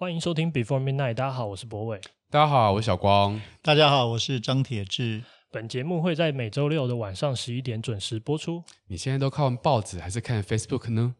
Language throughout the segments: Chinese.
欢迎收听 Before Midnight。大家好，我是博伟。大家好，我是小光。大家好，我是张铁志。本节目会在每周六的晚上十一点准时播出。你现在都看报纸还是看 Facebook 呢？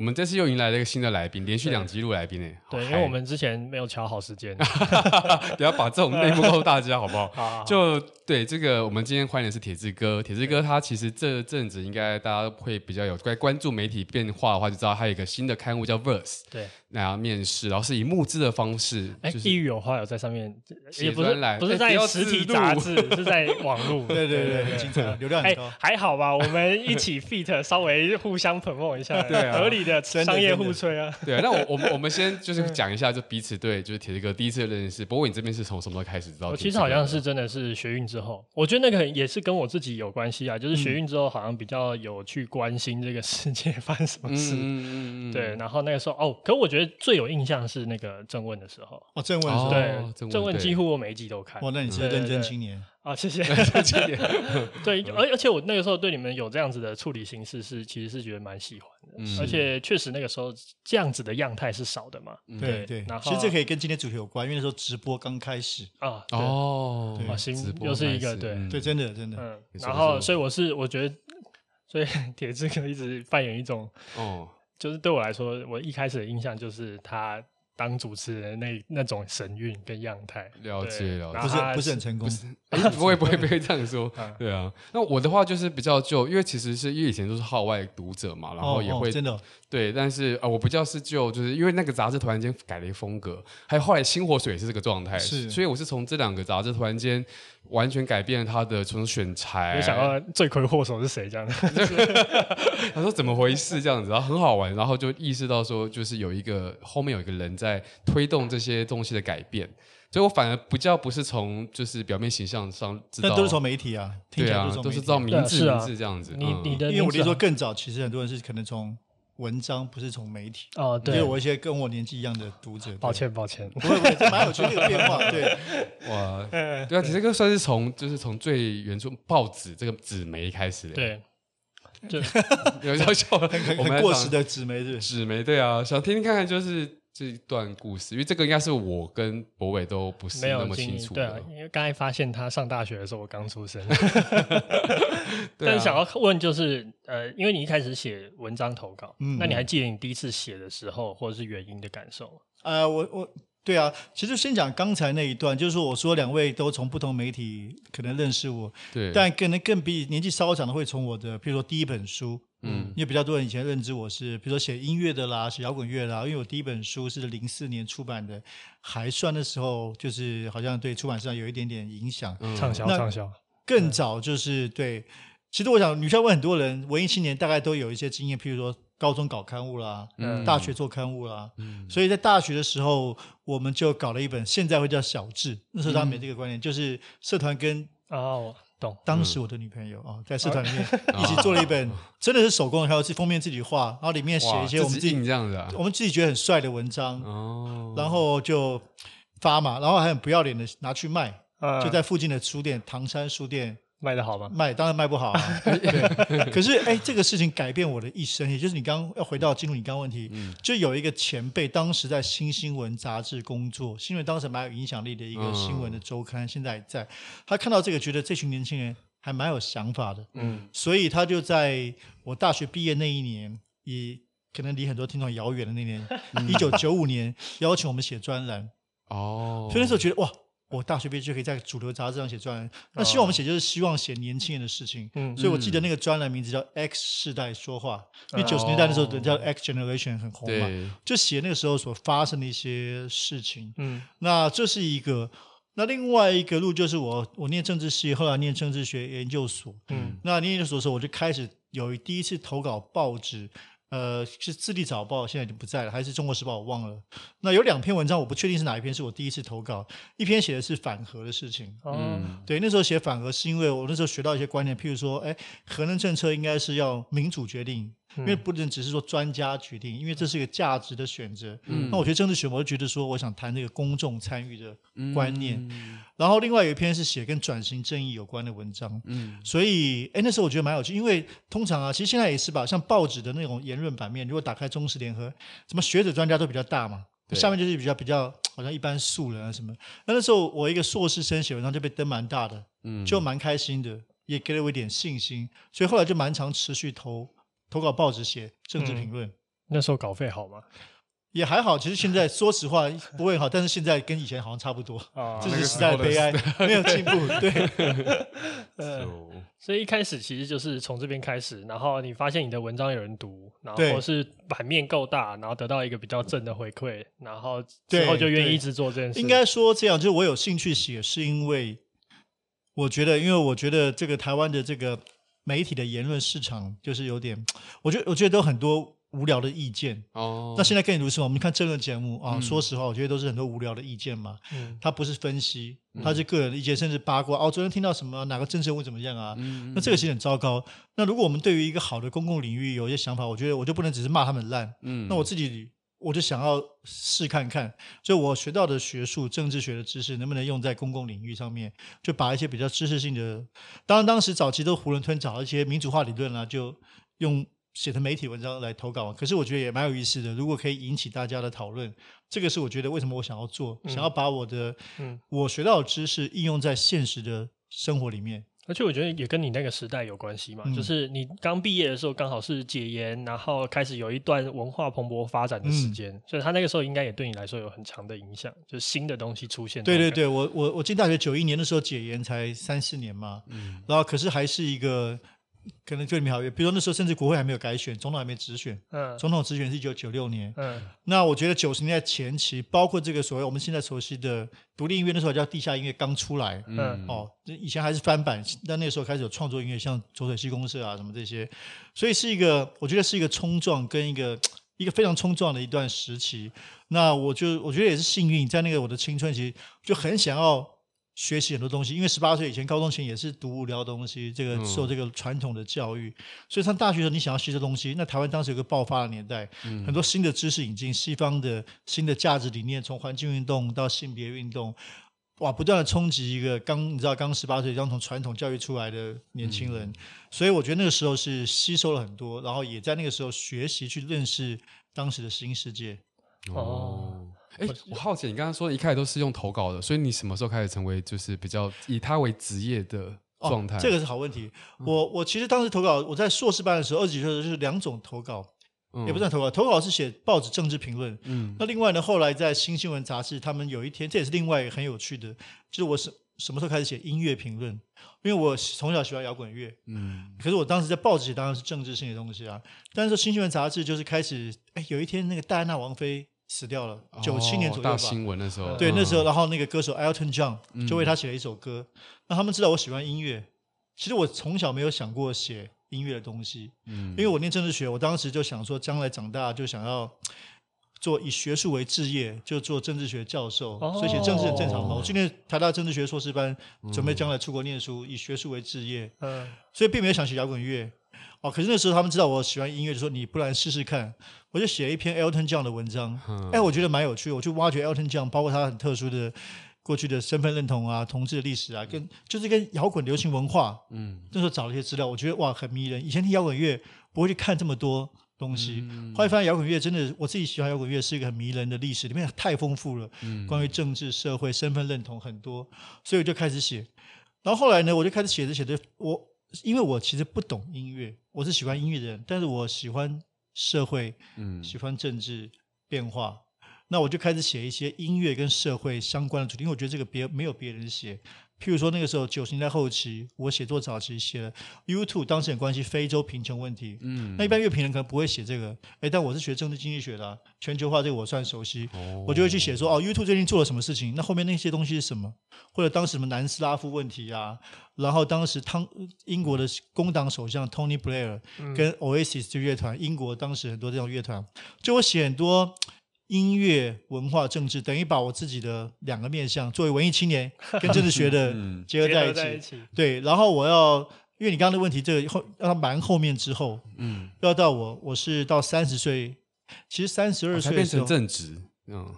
我们这次又迎来了一个新的来宾，连续两集录来宾诶。对，因为我们之前没有瞧好时间，不要把这种内幕告诉大家，好不好？好，好，好。就对这个，我们今天欢迎的是铁志哥。铁志哥他其实这阵子应该大家会比较有关关注媒体变化的话，就知道他有一个新的刊物叫 Verse。对。然后面试，然后是以募资的方式。哎，就是地狱有话有在上面，也不是来不是在实体杂志，是在网络。对对对，很精彩，流量很高。还好吧，我们一起 fit，稍微互相 promote 一下，对，合理的 商业互吹啊。对啊，那我我们我们先就是讲一下，就彼此对，就是铁志哥第一次认识。不过你这边是从什么时候开始知道？我其实好像是真的是学运之后，我觉得那个也是跟我自己有关系啊。就是学运之后，好像比较有去关心这个世界发生什么事。嗯嗯嗯。对，然后那个时候哦，可我觉得最有印象。是那个正问的时候哦，正问的时候对，正问几乎我每一集都看。哇，那你是认真青年啊，谢谢 谢谢。对，而而且我那个时候对你们有这样子的处理形式是，其实是觉得蛮喜欢的，而且确实那个时候这样子的样态是少的嘛。对对，然后其实这可以跟今天主题有关，因为那时候直播刚开始啊。哦，对，新又是一个对对，真的真的。嗯，然后所以我是我觉得，所以 铁志哥一直扮演一种哦，就是对我来说，我一开始的印象就是他。当主持人那那种神韵跟样态，了解了解，不是不是很成功，不会不会不会这样说，对啊。那我的话就是比较就，因为其实是因为以前都是号外读者嘛，然后也会真的对，但是啊，我不叫是就就是因为那个杂志突然间改了一个风格，还有后来新火水也是这个状态，是，所以我是从这两个杂志突然间完全改变了他的从选材，没想到罪魁祸首是谁这样。子，他说怎么回事这样子，然后很好玩，然后就意识到说就是有一个后面有一个人在。推动这些东西的改变，所以我反而不叫不是从就是表面形象上知道，但都是从媒体啊，对啊，都是知道名字名字这样子。你你的，因为我听说更早，其实很多人是可能从文章，不是从媒体哦。对，因为我一些跟我年纪一样的读者，抱歉抱歉，不会不会，蛮有趣的一个变化。对，哇，对啊，其实这个算是从就是从最原初报纸这个纸媒开始的。对。就 有笑笑，很很过时的纸媒是纸媒，对啊，想听听看看，就是这一段故事，因为这个应该是我跟博伟都不是那么清楚的。对啊，因为刚才发现他上大学的时候，我刚出生。但想要问，就是呃，因为你一开始写文章投稿，嗯，那你还记得你第一次写的时候，或者是原因的感受吗？呃，我我。对啊，其实先讲刚才那一段，就是说我说两位都从不同媒体可能认识我，对，但可能更比年纪稍微长的会从我的，譬如说第一本书，嗯，因为比较多人以前认知我是，比如说写音乐的啦，写摇滚乐啦，因为我第一本书是零四年出版的，还算的时候就是好像对出版社上有一点点影响，畅销畅销。更早就是对，其实我想，女校问很多人，文艺青年大概都有一些经验，譬如说。高中搞刊物啦，嗯，大学做刊物啦，嗯，所以在大学的时候，我们就搞了一本，现在会叫小志。那时候他没这个观念，就是社团跟哦，懂。当时我的女朋友啊，在社团里面 一起做了一本，真的是手工，还有是封面自己画，然后里面写一些我们自己这样子啊，我们自己觉得很帅的文章哦，然后就发嘛，然后还很不要脸的拿去卖，就在附近的书店，唐山书店。卖得好吗？卖当然卖不好啊。对，可是哎，这个事情改变我的一生，也就是你刚刚要回到进入你刚刚问题，嗯、就有一个前辈，当时在新新闻杂志工作，新闻当时蛮有影响力的一个新闻的周刊，嗯、现在还在。他看到这个，觉得这群年轻人还蛮有想法的，嗯，所以他就在我大学毕业那一年，也可能离很多听众遥远的那年，一九九五年，邀请我们写专栏。哦，所以那时候觉得哇。我大学毕业就可以在主流杂志上写专栏，那希望我们写就是希望写年轻人的事情，嗯，所以我记得那个专栏名字叫 X 世代说话，因为九十年代的时候人叫 X Generation 很红嘛，就写那个时候所发生的一些事情，嗯，那这是一个，那另外一个路就是我我念政治系，后来念政治学研究所，嗯，那念研究所的时候我就开始有第一次投稿报纸。呃，是《智利早报》，现在已经不在了，还是《中国时报》？我忘了。那有两篇文章，我不确定是哪一篇，是我第一次投稿。一篇写的是反核的事情。嗯，对，那时候写反核是因为我那时候学到一些观念，譬如说，哎，核能政策应该是要民主决定，因为不能只是说专家决定，因为这是一个价值的选择。嗯，那我觉得政治学，我就觉得说，我想谈这个公众参与的观念。嗯、然后另外有一篇是写跟转型正义有关的文章。嗯，所以哎，那时候我觉得蛮有趣，因为通常啊，其实现在也是吧，像报纸的那种言论版面，如果打开中时联合，什么学者专家都比较大嘛，下面就是比较比较好像一般素人啊什么。那那时候我一个硕士生写文章就被登蛮大的，嗯，就蛮开心的。也给了我一点信心，所以后来就蛮常持续投投稿报纸写政治评论。嗯。那时候稿费好吗？也还好，其实现在说实话 不会好，但是现在跟以前好像差不多。啊，这是时代的悲哀，没有进步。对，嗯，所以一开始其实就是从这边开始，然后你发现你的文章有人读，然后是版面够大，然后得到一个比较正的回馈，然后之后就愿意一直做这件事。应该说这样，就是我有兴趣写，是因为。我觉得，因为我觉得这个台湾的这个媒体的言论市场就是有点，我觉得我觉得都很多无聊的意见。哦。那现在更如此，我们看政论节目啊，嗯、说实话，我觉得都是很多无聊的意见嘛。嗯。它不是分析，它是个人的意见，甚至八卦。哦，昨天听到什么？哪个政治人物怎么样啊？嗯。那这个其实很糟糕。那如果我们对于一个好的公共领域有一些想法，我觉得我就不能只是骂他们烂。嗯。那我自己。我就想要试看看，就我学到的学术、政治学的知识能不能用在公共领域上面，就把一些比较知识性的，当然当时早期都囫囵吞枣，一些民主化理论啊，就用写的媒体文章来投稿。可是我觉得也蛮有意思的，如果可以引起大家的讨论，这个是我觉得为什么我想要做，嗯、想要把我的、嗯、我学到的知识应用在现实的生活里面。而且我觉得也跟你那个时代有关系嘛，嗯、就是你刚毕业的时候刚好是解严，然后开始有一段文化蓬勃发展的时间，嗯、所以他那个时候应该也对你来说有很强的影响，就是新的东西出现。对对对，我我我进大学九一年的时候解严才三四年嘛，嗯，然后可是还是一个。可能对你们好，比如说那时候甚至国会还没有改选，总统还没直选。嗯，总统直选是一九九六年。嗯，那我觉得九十年代前期，包括这个所谓我们现在熟悉的独立音乐，那时候叫地下音乐刚出来。嗯，哦，以前还是翻版，但那时候开始有创作音乐，像左水溪公社啊什么这些，所以是一个，我觉得是一个冲撞跟一个一个非常冲撞的一段时期。那我就我觉得也是幸运，在那个我的青春期就很想要。学习很多东西，因为十八岁以前，高中前也是读无聊的东西，这个受这个传统的教育，嗯、所以上大学的时候，你想要吸收东西，那台湾当时有个爆发的年代，嗯、很多新的知识引进，西方的新的价值理念，从环境运动到性别运动，哇，不断的冲击一个刚你知道刚十八岁刚从传统教育出来的年轻人，嗯、所以我觉得那个时候是吸收了很多，然后也在那个时候学习去认识当时的新世界。哦。哎，我好奇，你刚刚说一开始都是用投稿的，所以你什么时候开始成为就是比较以他为职业的状态？哦，这个是好问题。我我其实当时投稿，我在硕士班的时候，二十几岁的时候就是两种投稿，嗯、也不算投稿，投稿是写报纸政治评论。嗯，那另外呢，后来在新新闻杂志，他们有一天，这也是另外一个很有趣的，就是我什什么时候开始写音乐评论？因为我从小喜欢摇滚乐，嗯，可是我当时在报纸写当然是政治性的东西啊。但是新新闻杂志就是开始，哎，有一天那个戴安娜王妃。死掉了，九七年左右吧。大新闻的时候，对，那时候，然后那个歌手 Elton John 就为他写了一首歌。那他们知道我喜欢音乐，其实我从小没有想过写音乐的东西，嗯，因为我念政治学，我当时就想说，将来长大就想要做以学术为置业，就做政治学教授，所以写政治很正常嘛。我去年台大政治学硕士班，准备将来出国念书，以学术为置业，嗯，所以并没有想学摇滚乐。哦，可是那时候他们知道我喜欢音乐，就说你不然试试看。我就写了一篇 Elton John 的文章，哎、嗯欸，我觉得蛮有趣的。我去挖掘 Elton John，包括他很特殊的过去的身份认同啊、同志的历史啊，跟就是跟摇滚流行文化，嗯，那时候找了一些资料，我觉得哇很迷人。以前听摇滚乐不会去看这么多东西，嗯、后来发现摇滚乐真的，我自己喜欢摇滚乐是一个很迷人的历史，里面太丰富了，嗯、关于政治、社会、身份认同很多，所以我就开始写。然后后来呢，我就开始写着写着，我因为我其实不懂音乐，我是喜欢音乐的人，但是我喜欢。社会，嗯，喜欢政治变化，嗯、那我就开始写一些音乐跟社会相关的主题，因为我觉得这个别没有别人写。譬如说那个时候九十年代后期，我写作早期写了 U2 当时很关系非洲贫穷问题，嗯，那一般乐评人可能不会写这个，哎，但我是学政治经济学的，全球化这个我算熟悉，哦、我就会去写说哦，U2 最近做了什么事情，那后面那些东西是什么，或者当时什么南斯拉夫问题啊，然后当时汤英国的工党首相 Tony Blair 跟 Oasis 这乐团，英国当时很多这种乐团，就我写很多。音乐、文化、政治，等于把我自己的两个面向，作为文艺青年 跟政治学的结合在一起。嗯、在一起。对，然后我要因为你刚刚的问题，这个后要蛮后面之后，嗯，要到我我是到三十岁，其实三十二岁变成正职，嗯，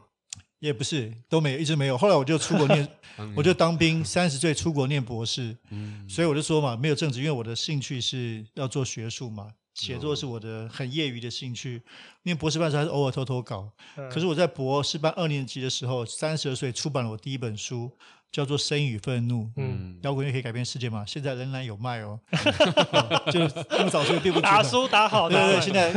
也不是都没有，一直没有。后来我就出国念，我就当兵，三十岁出国念博士，嗯，所以我就说嘛，没有正职，因为我的兴趣是要做学术嘛。写作是我的很业余的兴趣，念博士班时还是偶尔偷偷搞。嗯、可是我在博士班二年级的时候，三十二岁出版了我第一本书，叫做《生与愤怒》。嗯，摇滚乐可以改变世界吗？现在仍然有卖哦。嗯、就那么早说对不起。打书打好的。对对，现在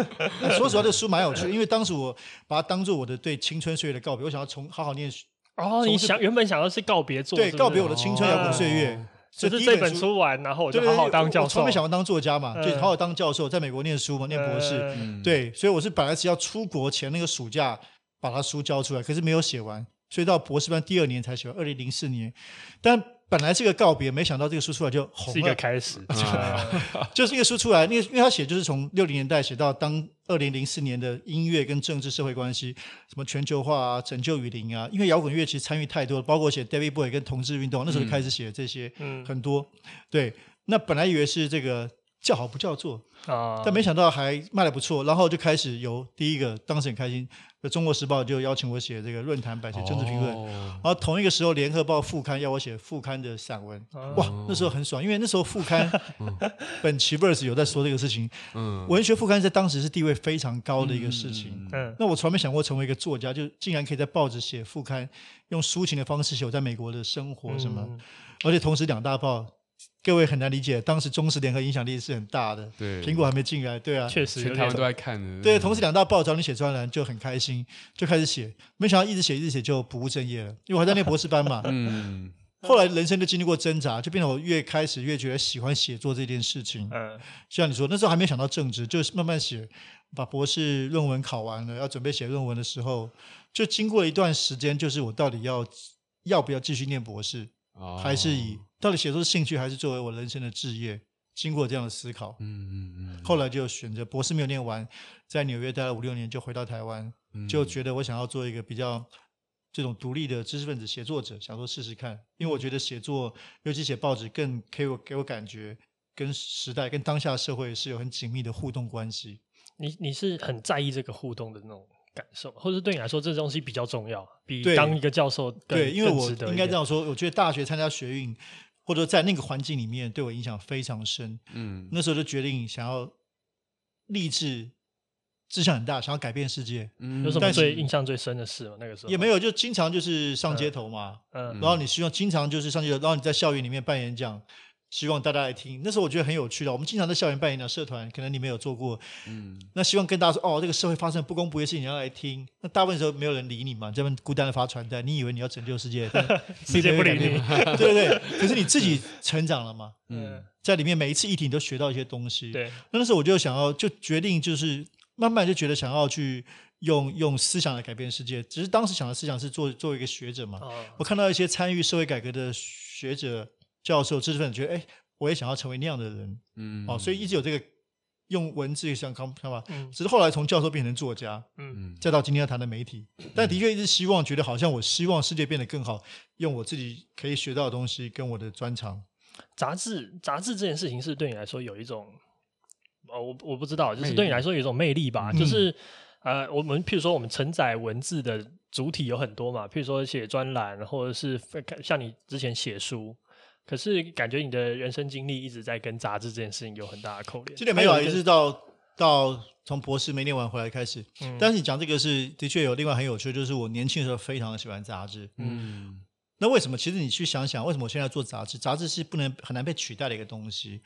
说实话，这书蛮有趣的，因为当时我把它当做我的对青春岁月的告别，我想要从好好念书。哦，你想原本想要是告别作，对，告别我的青春摇滚岁月。哦就是这本书完，然后我就好好当教授。我从没想过当作家嘛，就好好当教授，在美国念书嘛，念博士。对，所以我是本来是要出国前那个暑假把他书交出来，可是没有写完，所以到博士班第二年才写完，二零零四年。但本来是个告别，没想到这个书出来就红了。是一个开始，就是一个书出来，因为因为他写就是从六零年代写到当二零零四年的音乐跟政治社会关系，什么全球化啊、拯救雨林啊，因为摇滚乐其实参与太多了，包括写 David Bowie 跟同志运动，那时候就开始写这些，嗯，很多。对，那本来以为是这个叫好不叫座啊，但没想到还卖得不错，然后就开始由第一个当时很开心。《中国时报》就邀请我写这个论坛版写政治评论，哦、然后同一个时候，《联合报》副刊要我写副刊的散文，哦、哇，那时候很爽，因为那时候副刊 本期 Verse 有在说这个事情，嗯，文学副刊在当时是地位非常高的一个事情，嗯，那我从来没想过成为一个作家，就竟然可以在报纸写副刊，用抒情的方式写我在美国的生活什么，嗯、而且同时两大报。各位很难理解，当时中时联合影响力是很大的。对，苹果还没进来，对啊，确实，全台湾都在看的。对，同时两大报找你写专栏就很开心，就开始写。没想到一直写一直写就不务正业了，因为我还在念博士班嘛。嗯。后来人生就经历过挣扎，就变得我越开始越觉得喜欢写作这件事情。嗯。像你说，那时候还没想到正职，就是慢慢写，把博士论文考完了，要准备写论文的时候，就经过了一段时间，就是我到底要要不要继续念博士。还是以到底写作是兴趣，还是作为我人生的志业？经过这样的思考，嗯嗯嗯，后来就选择博士没有念完，在纽约待了五六年，就回到台湾，就觉得我想要做一个比较这种独立的知识分子写作者，想说试试看，因为我觉得写作，尤其写报纸，更给我给我感觉跟时代、跟当下社会是有很紧密的互动关系。你你是很在意这个互动的那种？感受，或者对你来说，这东西比较重要，比当一个教授更对，对，因为我应该这样说，我觉得大学参加学运，或者在那个环境里面，对我影响非常深。嗯，那时候就决定想要立志，志向很大，想要改变世界。嗯，有什么最印象最深的事吗？那个时候也没有，就经常就是上街头嘛，嗯，然后你希望经常就是上街头，然后你在校园里面办演讲。希望大家来听，那时候我觉得很有趣的。我们经常在校园办演讲，社团可能你没有做过，嗯，那希望跟大家说，哦，这个社会发生不公不义的事情，你要来听。那大部分时候没有人理你嘛，这边孤单的发传单，你以为你要拯救世界，世界不理你，对不对？可是你自己成长了嘛，嗯，在里面每一次议题你都学到一些东西，对。那时候我就想要，就决定就是慢慢就觉得想要去用用思想来改变世界。只是当时想的思想是做做一个学者嘛，哦，我看到一些参与社会改革的学者。教授、知识分子觉得，哎，我也想要成为那样的人，嗯，哦，所以一直有这个用文字想看法，嗯，只是后来从教授变成作家，嗯，再到今天要谈的媒体，但的确一直希望，觉得好像我希望世界变得更好，用我自己可以学到的东西跟我的专长。杂志，杂志这件事情是对你来说有一种，哦，我我不知道，就是对你来说有一种魅力吧，就是呃，我们譬如说我们承载文字的主体有很多嘛，譬如说写专栏，或者是像你之前写书。可是感觉你的人生经历一直在跟杂志这件事情有很大的扣连。这点没有，啊，一直到到从博士没念完回来开始。嗯，但是你讲这个是的确有另外很有趣，就是我年轻的时候非常的喜欢杂志。嗯，那为什么？其实你去想想，为什么我现在做杂志？杂志是不能很难被取代的一个东西。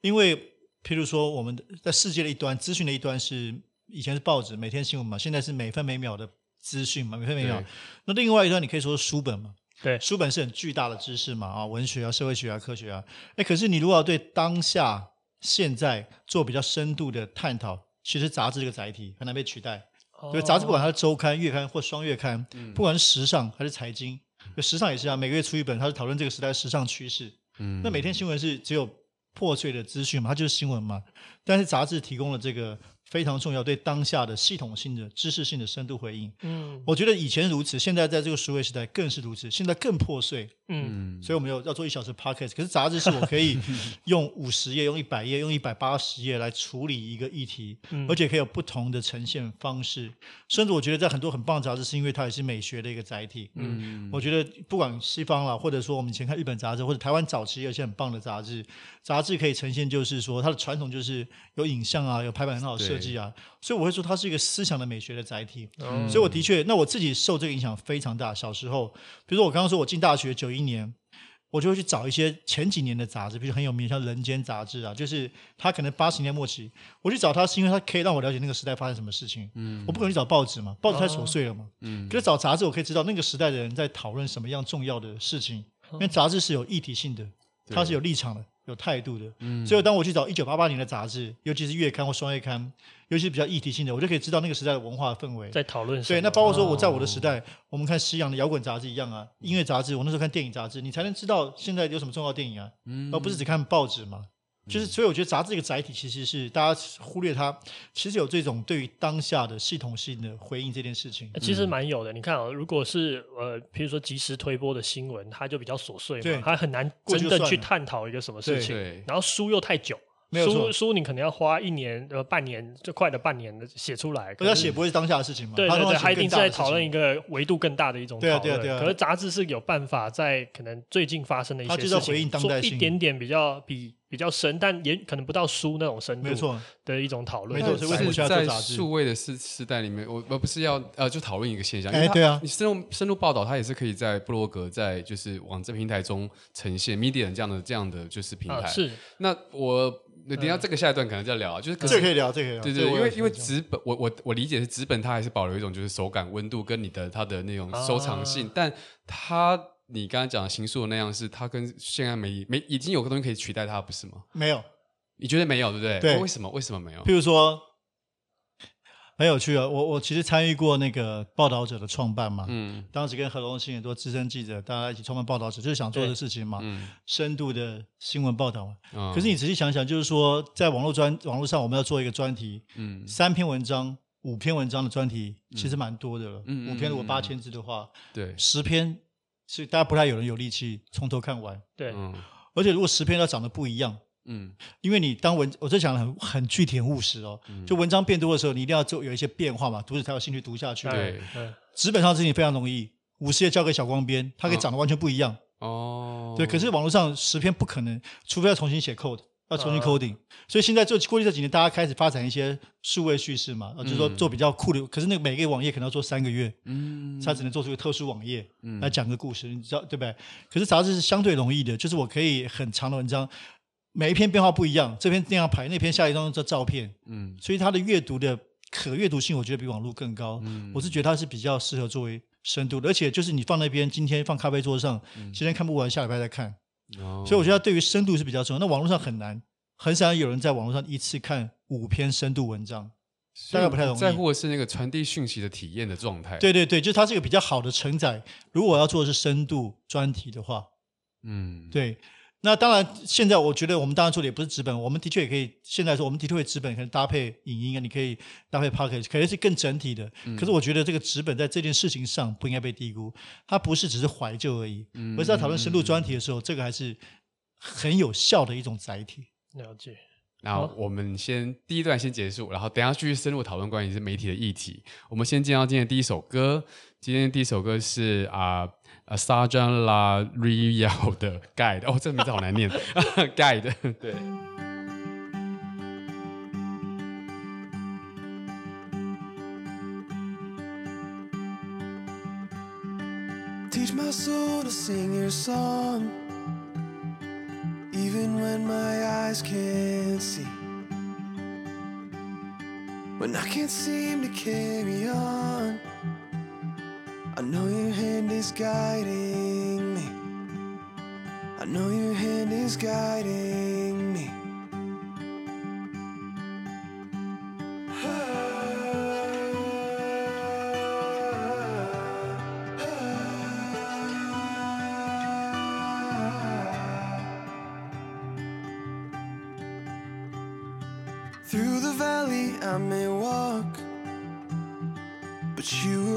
因为譬如说，我们在世界的一端，资讯的一端是以前是报纸每天新闻嘛，现在是每分每秒的资讯嘛，每分每秒。那另外一端你可以说是书本嘛。对，书本是很巨大的知识嘛，啊，文学啊、社会学啊、科学啊，哎，可是你如果要对当下、现在做比较深度的探讨，其实杂志这个载体很难被取代。哦、对，杂志不管它是周刊、月刊或双月刊，嗯、不管是时尚还是财经，时尚也是啊，每个月出一本，它是讨论这个时代时尚趋势。嗯，那每天新闻是只有破碎的资讯嘛，它就是新闻嘛，但是杂志提供了这个。非常重要，对当下的系统性的知识性的深度回应。嗯，我觉得以前如此，现在在这个数位时代更是如此。现在更破碎，嗯，所以我们有要做一小时 podcast，可是杂志是我可以 用五十页、用一百页、用一百八十页来处理一个议题，嗯、而且可以有不同的呈现方式。甚至我觉得在很多很棒的杂志，是因为它也是美学的一个载体。嗯，我觉得不管西方啦，或者说我们以前看日本杂志，或者台湾早期有一些很棒的杂志，杂志可以呈现，就是说它的传统就是有影像啊，有排版很好的设计啊，所以我会说它是一个思想的美学的载体。嗯，所以我的确，那我自己受这个影响非常大。小时候，比如说我刚刚说我进大学九一。年，我就会去找一些前几年的杂志，比如很有名像《人间》杂志啊，就是他可能八十年末期，我去找他是因为它可以让我了解那个时代发生什么事情。嗯，我不可能去找报纸嘛，报纸太琐碎了嘛。嗯，可是找杂志，我可以知道那个时代的人在讨论什么样重要的事情，因为杂志是有议题性的，它是有立场的。有态度的，嗯，所以当我去找一九八八年的杂志，尤其是月刊或双月刊，尤其是比较议题性的，我就可以知道那个时代的文化氛围在讨论。对，那包括说我在我的时代，哦、我们看西洋的摇滚杂志一样啊，音乐杂志，我那时候看电影杂志，你才能知道现在有什么重要电影啊，嗯，而不是只看报纸嘛。就是，所以我觉得杂志这个载体其实是大家忽略它，其实有这种对于当下的系统性的回应这件事情。其实蛮有的，你看啊，如果是呃，比如说即时推播的新闻，它就比较琐碎嘛，它很难真的去探讨一个什么事情。然后书又太久。书书你可能要花一年呃半年最快的半年的写出来，可是写不会是当下的事情嘛？对对对，他一定是在讨论一个维度更大的一种讨论。对啊对啊对啊。可是杂志是有办法在可能最近发生的一些事情，做一点点比较比比较深，但也可能不到书那种深度。没错。的一种讨论。没错。所以在数位的时时代里面，我我不是要呃就讨论一个现象。哎，对啊。你深入深入报道，它也是可以在部落格，在就是网站平台中呈现，Medium 这样的这样的就是平台。是。那我。那等下这个下一段可能就要聊，就是这可以聊，这可以聊。对对，因为因为纸本，我我我理解是纸本，它还是保留一种就是手感、温度跟你的它的那种收藏性。但它你刚才讲的形塑的那样，是它跟现在没没已经有个东西可以取代它，不是吗？没有，你觉得没有，对不对？对，为什么？为什么没有？譬如说。很有趣啊！我我其实参与过那个报道者的创办嘛，嗯，当时跟何荣新很多资深记者，大家一起创办报道者，就是想做的事情嘛，嗯，深度的新闻报道嘛。嗯，可是你仔细想想，就是说，在网络专网络上，我们要做一个专题，嗯，三篇文章、五篇文章的专题，其实蛮多的了。嗯，五篇如果八千字的话，对，十篇是大家不太有人有力气从头看完。对，嗯，而且如果十篇要长得不一样。嗯，因为你当文，我这讲的很很具体、很务实哦。嗯、就文章变多的时候，你一定要做有一些变化嘛，读者才有兴趣读下去。对，纸本上事情非常容易，五十页交给小光编，它可以长得完全不一样。哦，对，可是网络上十篇不可能，除非要重新写 code，要重新 coding。哦、所以现在做过去这几年，大家开始发展一些数位叙事嘛，就是说做比较酷的。嗯、可是那个每个网页可能要做三个月，嗯，它只能做出一个特殊网页，嗯，来讲个故事，你知道对不对？可是杂志是相对容易的，就是我可以很长的文章。每一篇变化不一样，这篇那样排，那篇下一张这照片，嗯，所以它的阅读的可阅读性，我觉得比网络更高。嗯，我是觉得它是比较适合作为深度的，而且就是你放那边，今天放咖啡桌上，嗯、今天看不完，下礼拜再看。哦，所以我觉得对于深度是比较重要。那网络上很难，很少有人在网络上一次看五篇深度文章，大概不太容易。在乎的是那个传递讯息的体验的状态。对对对，就是它是一个比较好的承载。如果我要做的是深度专题的话，嗯，对。那当然，现在我觉得我们当然做的也不是纸本，我们的确也可以。现在说我们的确会纸本可能搭配影音啊，你可以搭配 podcast，可能是更整体的。嗯、可是我觉得这个纸本在这件事情上不应该被低估，它不是只是怀旧而已，嗯、而是在讨论深度专题的时候，嗯、这个还是很有效的一种载体。了解。然后我们先第一段先结束，然后等一下继续深入讨论关于是媒体的议题。我们先进到今天第一首歌，今天的第一首歌是啊。呃Sajan La Rial 的 Guide，哦，这个名字好难念，Guide，对。Teach my soul to sing your song, even when my eyes can't see, when I can't seem to carry on. I know your hand is guiding me. I know your hand is guiding me. Through the valley I may walk, but you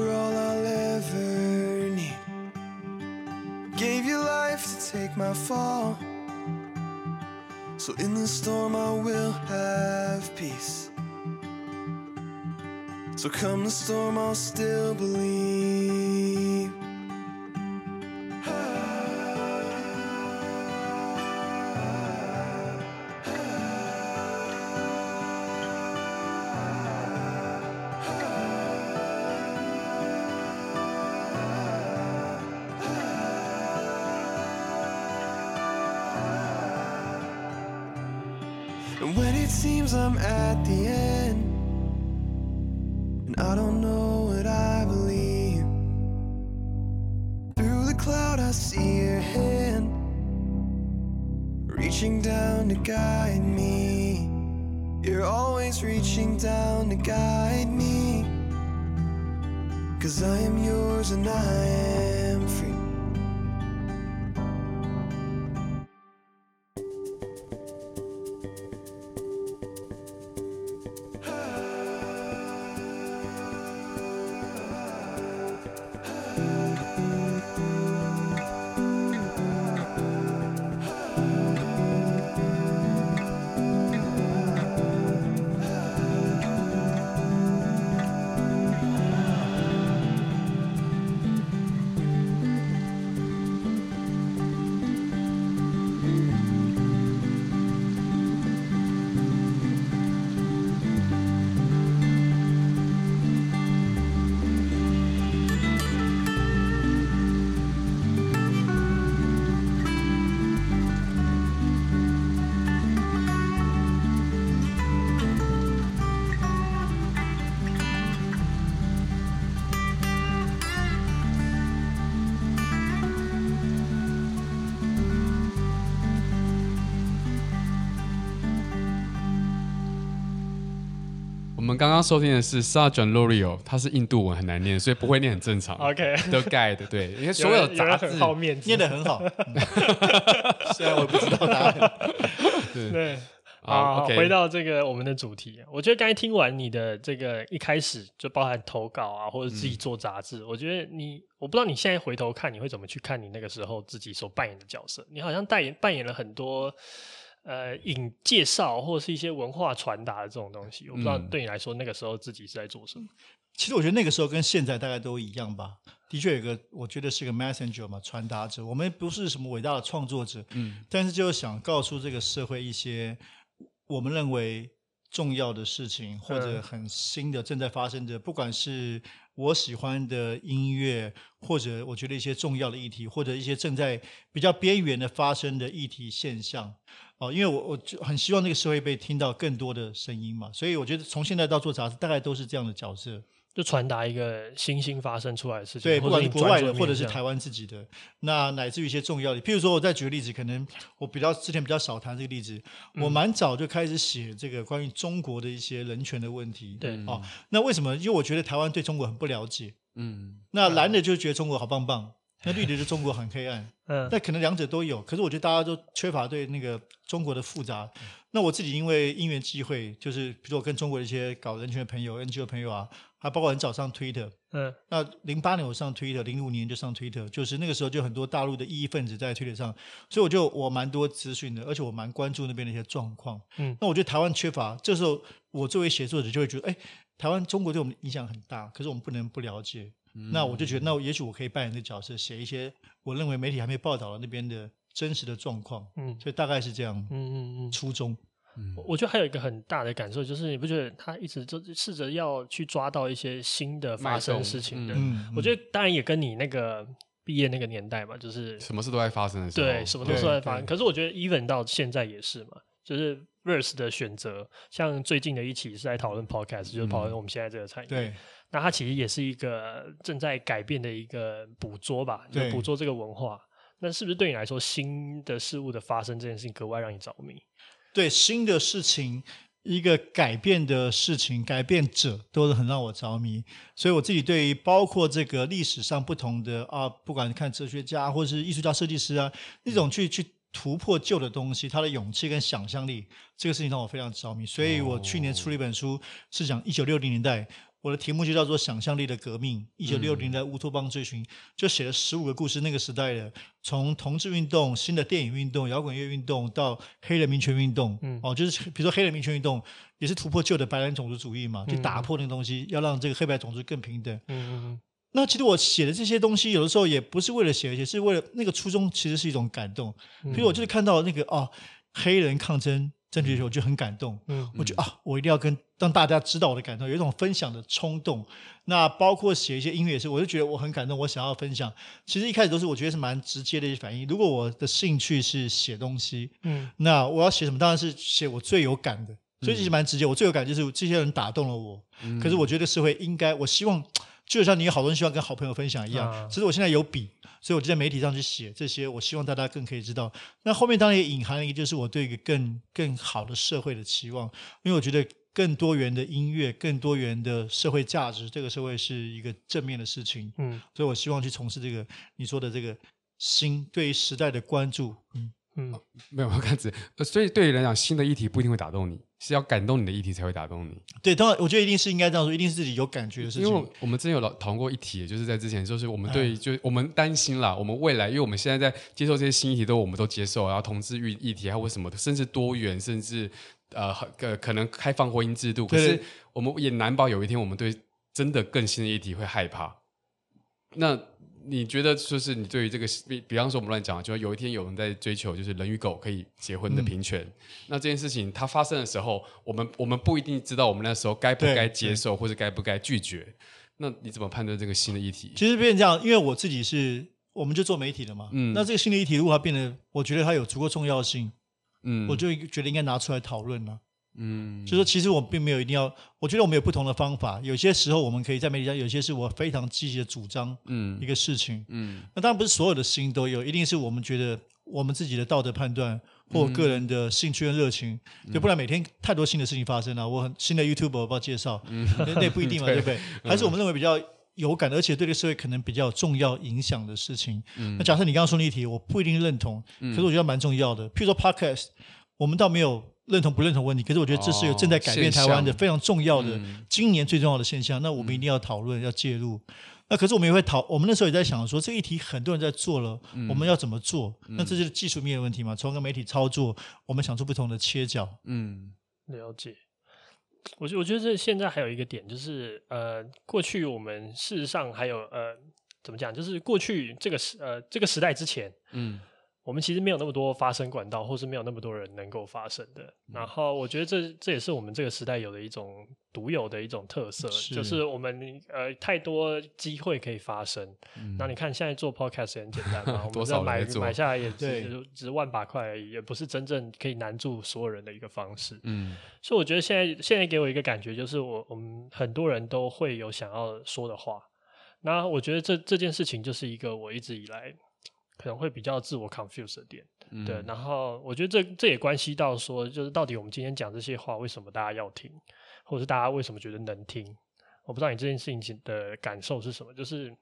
So in the storm, I will have peace. So come the storm, I'll still believe. 们刚刚收听的是 Sergeant Lorio，他是印度文，很难念，所以不会念很正常。OK，的 guide 对，因为所有杂志很好面，念得很好，虽然我不知道答案。对。啊、uh, okay. 回到这个我们的主题，我觉得刚才听完你的这个一开始就包含投稿啊，或者自己做杂志，嗯、我觉得你，我不知道你现在回头看你会怎么去看你那个时候自己所扮演的角色，你好像扮演扮演了很多呃引介绍或者是一些文化传达的这种东西，我不知道对你来说那个时候自己是在做什么。嗯、其实我觉得那个时候跟现在大概都一样吧，的确有个我觉得是个 messenger 嘛，传达者。我们不是什么伟大的创作者，嗯，但是就想告诉这个社会一些。我们认为重要的事情，或者很新的正在发生的，不管是我喜欢的音乐，或者我觉得一些重要的议题，或者一些正在比较边缘的发生的议题现象，哦，因为我我就很希望那个社会被听到更多的声音嘛，所以我觉得从现在到做杂志，大概都是这样的角色。就传达一个新兴发生出来的事情，对，不管是国外的或者是台湾自己的，那乃至于一些重要的，譬如说，我再举个例子，可能我比较之前比较少谈这个例子，嗯、我蛮早就开始写这个关于中国的一些人权的问题。对，哦，那为什么？因为我觉得台湾对中国很不了解。嗯，那蓝的就觉得中国好棒棒，那绿的是中国很黑暗。嗯，那可能两者都有，可是我觉得大家都缺乏对那个中国的复杂。那我自己因为因缘际会，就是比如说我跟中国的一些搞人权的朋友、NGO 的朋友啊。还包括很早上 Twitter，嗯，那零八年我上 Twitter，零五年就上 Twitter，就是那个时候就很多大陆的异议分子在 Twitter 上，所以我就我蛮多资讯的，而且我蛮关注那边的一些状况。嗯，那我觉得台湾缺乏，这时候我作为写作者就会觉得，哎，台湾中国对我们影响很大，可是我们不能不了解。嗯，那我就觉得，那也许我可以扮演的角色，写一些我认为媒体还没报道的那边的真实的状况。嗯，所以大概是这样。嗯嗯嗯，初衷。嗯，我觉得还有一个很大的感受，就是你不觉得他一直就试着要去抓到一些新的发生事情的？嗯，我觉得当然也跟你那个毕业那个年代嘛，就是什么事都在发生的时候，对，什么都在发生。可是我觉得 even 到现在也是嘛，就是 Verse 的选择，像最近的一期是在讨论 Podcast，就是讨论我们现在这个产业。对，那它其实也是一个正在改变的一个捕捉吧，就捕捉这个文化。那是不是对你来说，新的事物的发生这件事情格外让你着迷？对新的事情，一个改变的事情，改变者都是很让我着迷。所以我自己对于包括这个历史上不同的啊，不管看哲学家或者是艺术家、设计师啊，那种去去突破旧的东西，他的勇气跟想象力，这个事情让我非常着迷。所以我去年出了一本书，是讲一九六零年代。我的题目就叫做《想象力的革命》，一九六零年代乌托邦追寻，就写了十五个故事，那个时代的，从同志运动、新的电影运动、摇滚乐运动到黑人民权运动，嗯、哦，就是比如说黑人民权运动也是突破旧的白人种族主义嘛，就打破那个东西，要让这个黑白种族更平等。嗯嗯嗯。那其实我写的这些东西，有的时候也不是为了写，而且是为了那个初衷，其实是一种感动。比如我就是看到那个哦，黑人抗争。政治的时候我就很感动，嗯，我觉得啊，我一定要跟让大家知道我的感动，有一种分享的冲动。那包括写一些音乐也是，我就觉得我很感动，我想要分享。其实一开始都是我觉得是蛮直接的一些反应。如果我的兴趣是写东西，嗯，那我要写什么？当然是写我最有感的。所以其实蛮直接，我最有感就是这些人打动了我。嗯，可是我觉得社会应该，我希望就像你有好多人希望跟好朋友分享一样。其实我现在有笔。所以我就在媒体上去写这些，我希望大家更可以知道。那后面当然也隐含了一个，就是我对一个更更好的社会的期望，因为我觉得更多元的音乐、更多元的社会价值，这个社会是一个正面的事情。嗯，所以我希望去从事这个你说的这个新对于时代的关注。嗯。嗯，没有，我看子，所以对于来讲，新的议题不一定会打动你，是要感动你的议题才会打动你。对，当然，我觉得一定是应该这样说，一定是自己有感觉的事情。因为我们之前有讨论过一题，就是在之前，就是我们对，嗯、就我们担心啦，我们未来，因为我们现在在接受这些新议题，都我们都接受，然后同志议议题还有什么的，甚至多元，甚至呃呃可能开放婚姻制度，可是我们也难保有一天，我们对真的更新的议题会害怕。那。你觉得就是你对于这个比比方说我们乱讲，就有一天有人在追求就是人与狗可以结婚的平权，嗯、那这件事情它发生的时候，我们我们不一定知道我们那时候该不该接受或者该不该拒绝。那你怎么判断这个新的议题？其实变成这样，因为我自己是我们就做媒体的嘛，嗯，那这个新的议题如果它变得，我觉得它有足够重要性，嗯，我就觉得应该拿出来讨论了。嗯，就说其实我并没有一定要，我觉得我们有不同的方法。有些时候我们可以在媒体上，有些是我非常积极的主张，嗯，一个事情，嗯，那当然不是所有的新都有，一定是我们觉得我们自己的道德判断或个人的兴趣跟热情，嗯、就不然每天太多新的事情发生了。我很新的 YouTube 我不要介绍，嗯，那那不一定嘛，对，对不对？还是我们认为比较有感的，而且对这个社会可能比较重要影响的事情。嗯，那假设你刚刚说那一题，我不一定认同，可是我觉得蛮重要的。譬如说 Podcast，我们倒没有。认同不认同问题，可是我觉得这是有正在改变台湾的非常重要的，今年最重要的现象。那我们一定要讨论，要介入。那可是我们也会讨，我们那时候也在想说，这一题很多人在做了，我们要怎么做？那这就是技术面的问题嘛。从个媒体操作，我们想出不同的切角。嗯，了解。我觉我觉得这现在还有一个点，就是呃，过去我们事实上还有呃，怎么讲？就是过去这个时呃这个时代之前，嗯。我们其实没有那么多发声管道，或是没有那么多人能够发声的。然后我觉得这这也是我们这个时代有的一种独有的一种特色，是就是我们呃太多机会可以发声。那、嗯、你看现在做 podcast 很简单嘛，我们只要买买下来也只只万把块而已，也不是真正可以难住所有人的一个方式。嗯，所以我觉得现在现在给我一个感觉就是我我们很多人都会有想要说的话。那我觉得这这件事情就是一个我一直以来。可能会比较自我 confuse 的点，嗯、对。然后我觉得这这也关系到说，就是到底我们今天讲这些话，为什么大家要听，或者是大家为什么觉得能听？我不知道你这件事情的感受是什么。就是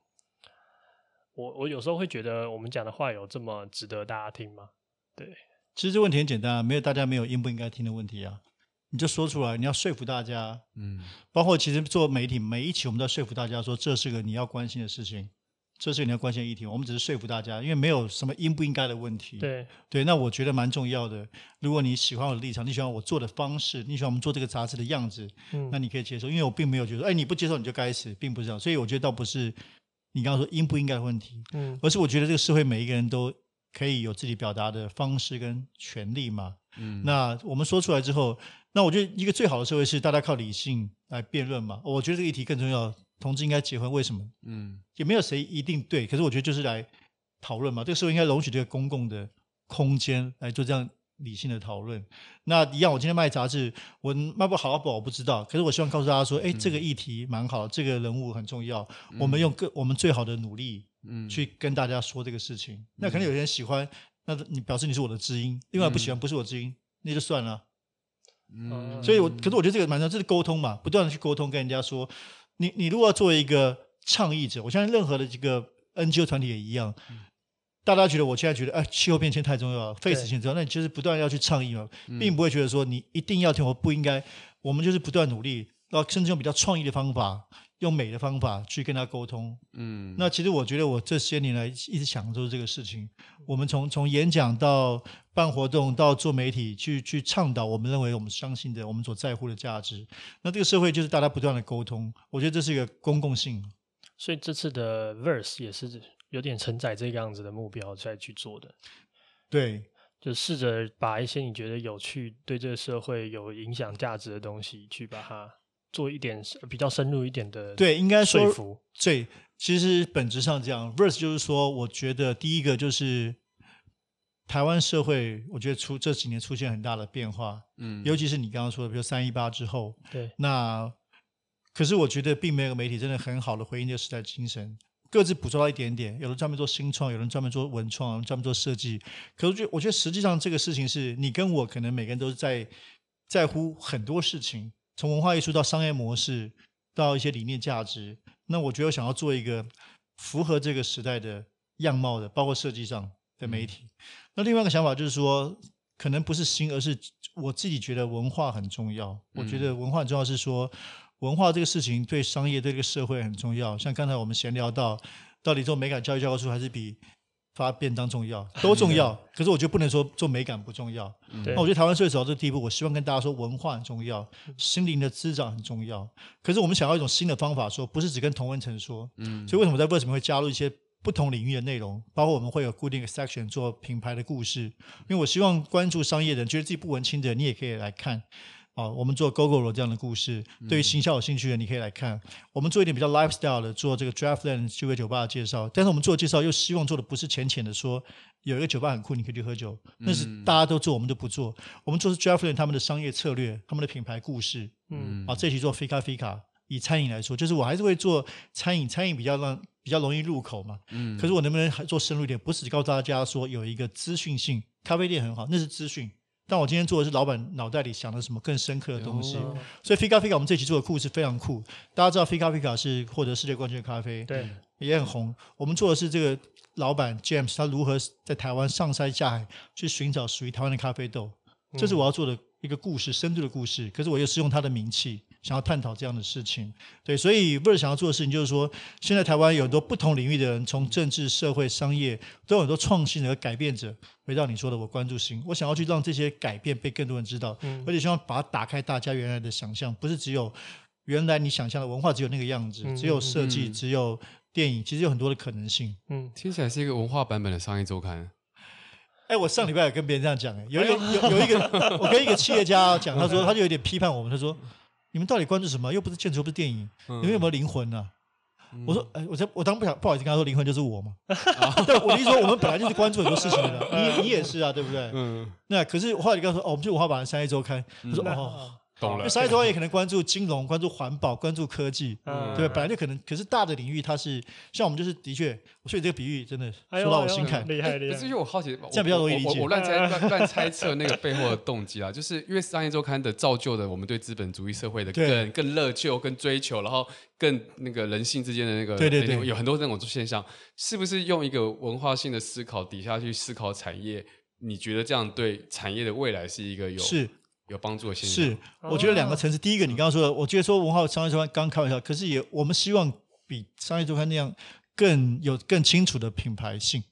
我我有时候会觉得，我们讲的话有这么值得大家听吗？对。其实这问题很简单啊，没有大家没有应不应该听的问题啊，你就说出来，你要说服大家。嗯。包括其实做媒体，每一期我们都要说服大家说，这是个你要关心的事情。这是你要关心的议题，我们只是说服大家，因为没有什么应不应该的问题。对对，那我觉得蛮重要的。如果你喜欢我的立场，你喜欢我做的方式，你喜欢我们做这个杂志的样子，嗯，那你可以接受。因为我并没有觉得，哎，你不接受你就该死，并不是这样。所以我觉得倒不是你刚刚说应不应该的问题，嗯，而是我觉得这个社会每一个人都可以有自己表达的方式跟权利嘛。嗯，那我们说出来之后，那我觉得一个最好的社会是大家靠理性来辩论嘛。我觉得这个议题更重要。同志应该结婚，为什么？嗯，也没有谁一定对，可是我觉得就是来讨论嘛。这个社会应该容许这个公共的空间来做这样理性的讨论。那一样，我今天卖杂志，我卖不好不好我不知道，可是我希望告诉大家说，哎，这个议题蛮好，这个人物很重要，我们用各我们最好的努力，嗯，去跟大家说这个事情。那可能有些人喜欢，那你表示你是我的知音；另外不喜欢，不是我知音，那就算了。嗯，所以我可是我觉得这个蛮重要，这是沟通嘛，不断的去沟通，跟人家说。你你如果要作为一个倡议者，我相信任何的这个 NGO 团体也一样，嗯、大家觉得我现在觉得，哎，气候变迁太重要了，face 性重要，那你就是不断要去倡议嘛，并不会觉得说你一定要听，我不应该，我们就是不断努力，然后甚至用比较创意的方法，用美的方法去跟他沟通。嗯，那其实我觉得我这些年来一直想的都是这个事情。我们从从演讲到办活动到做媒体，去去倡导我们认为我们相信的、我们所在乎的价值。那这个社会就是大家不断的沟通，我觉得这是一个公共性。所以这次的 Verse 也是有点承载这个样子的目标再去做的。对。就试着把一些你觉得有趣、对这个社会有影响价值的东西，去把它做一点比较深入一点的。对，应该说服。对，其实本质上这样，verse 就是说，我觉得第一个就是台湾社会，我觉得出这几年出现很大的变化。嗯，尤其是你刚刚说的，比如三一八之后。对。那可是我觉得并没有媒体真的很好的回应这个时代精神。各自捕捉到一点点，有人专门做新创，有人专门做文创，有人专门做设计。可是，我觉得实际上这个事情是你跟我可能每个人都是在在乎很多事情，从文化艺术到商业模式，到一些理念价值。那我觉得我想要做一个符合这个时代的样貌的，包括设计上的媒体。嗯、那另外一个想法就是说，可能不是新，而是我自己觉得文化很重要。嗯、我觉得文化很重要是说。文化这个事情对商业对这个社会很重要，像刚才我们闲聊到，到底做美感教育教科书还是比发便当重要，都重要。可是我觉得不能说做美感不重要。那我觉得台湾社会走到这个地步，我希望跟大家说，文化很重要，心灵的滋长很重要。可是我们想要一种新的方法说，不是只跟同文层说。嗯。所以为什么在为什么会加入一些不同领域的内容，包括我们会有固定的 section 做品牌的故事，因为我希望关注商业的人，觉得自己不文青的人，你也可以来看。哦，我们做 Gogoro 这样的故事，对于行销有兴趣的，你可以来看。我们做一点比较 lifestyle 的，做这个 Draftland 趣味酒吧的介绍。但是我们做介绍又希望做的不是浅浅的说，有一个酒吧很酷，你可以去喝酒。那是大家都做，我们就不做。我们做是 Draftland 他们的商业策略，他们的品牌故事。嗯，啊，这期做 Fika Fika，以餐饮来说，就是我还是会做餐饮，餐饮比较让比较容易入口嘛。嗯。可是我能不能还做深入一点？不是只告诉大家说有一个资讯性，咖啡店很好，那是资讯。但我今天做的是老板脑袋里想的什么更深刻的东西，哦、所以 Fika Fika 我们这期做的故事非常酷。大家知道 Fika Fika 是获得世界冠军的咖啡，对，也很红。我们做的是这个老板 James 他如何在台湾上山下海去寻找属于台湾的咖啡豆，这是我要做的一个故事，深度的故事。可是我又是用他的名气。想要探讨这样的事情，对，所以 Verse 想要做的事情就是说，现在台湾有很多不同领域的人，从政治、社会、商业，都有很多创新的改变者。回到你说的，我关注心，我想要去让这些改变被更多人知道，嗯、而且希望把它打开大家原来的想象，不是只有原来你想象的文化只有那个样子，嗯、只有设计，嗯、只有电影，其实有很多的可能性。嗯，听起来是一个文化版本的商业周刊。哎，我上礼拜也跟别人这样讲，有一个有有一个，我跟一个企业家讲，他说他就有点批判我们，他说。你们到底关注什么？又不是建筑，又不是电影，嗯、你们有没有灵魂呢、我说，哎，我这我当不想不好意思跟他说，灵魂就是我嘛。对，我的意思说，我们本来就是关注很多事情的，你你也是啊，对不对？嗯。那可是后来你跟他说，哦，我们就文化版商业周刊，他说，哦。懂了，商业周刊也可能关注金融、关注环保、关注科技，嗯、对？本来就可能，可是大的领域它是像我们就是的确，所以这个比喻真的说到我心坎，厉害厉害。可是因为我好奇，这样比较容易理解。我乱猜乱乱猜测那个背后的动机啊，就是因为商业周刊的造就的我们对资本主义社会的更更乐就、更追求，然后更那个人性之间的那个，对对对，有很多这种现象，是不是用一个文化性的思考底下去思考产业？你觉得这样对产业的未来是一个有是？有帮助的现象是，我觉得两个层次。第一个，你刚刚说的，我觉得说文化商业周刊刚开玩笑，可是也我们希望比商业周刊那样更有更清楚的品牌性。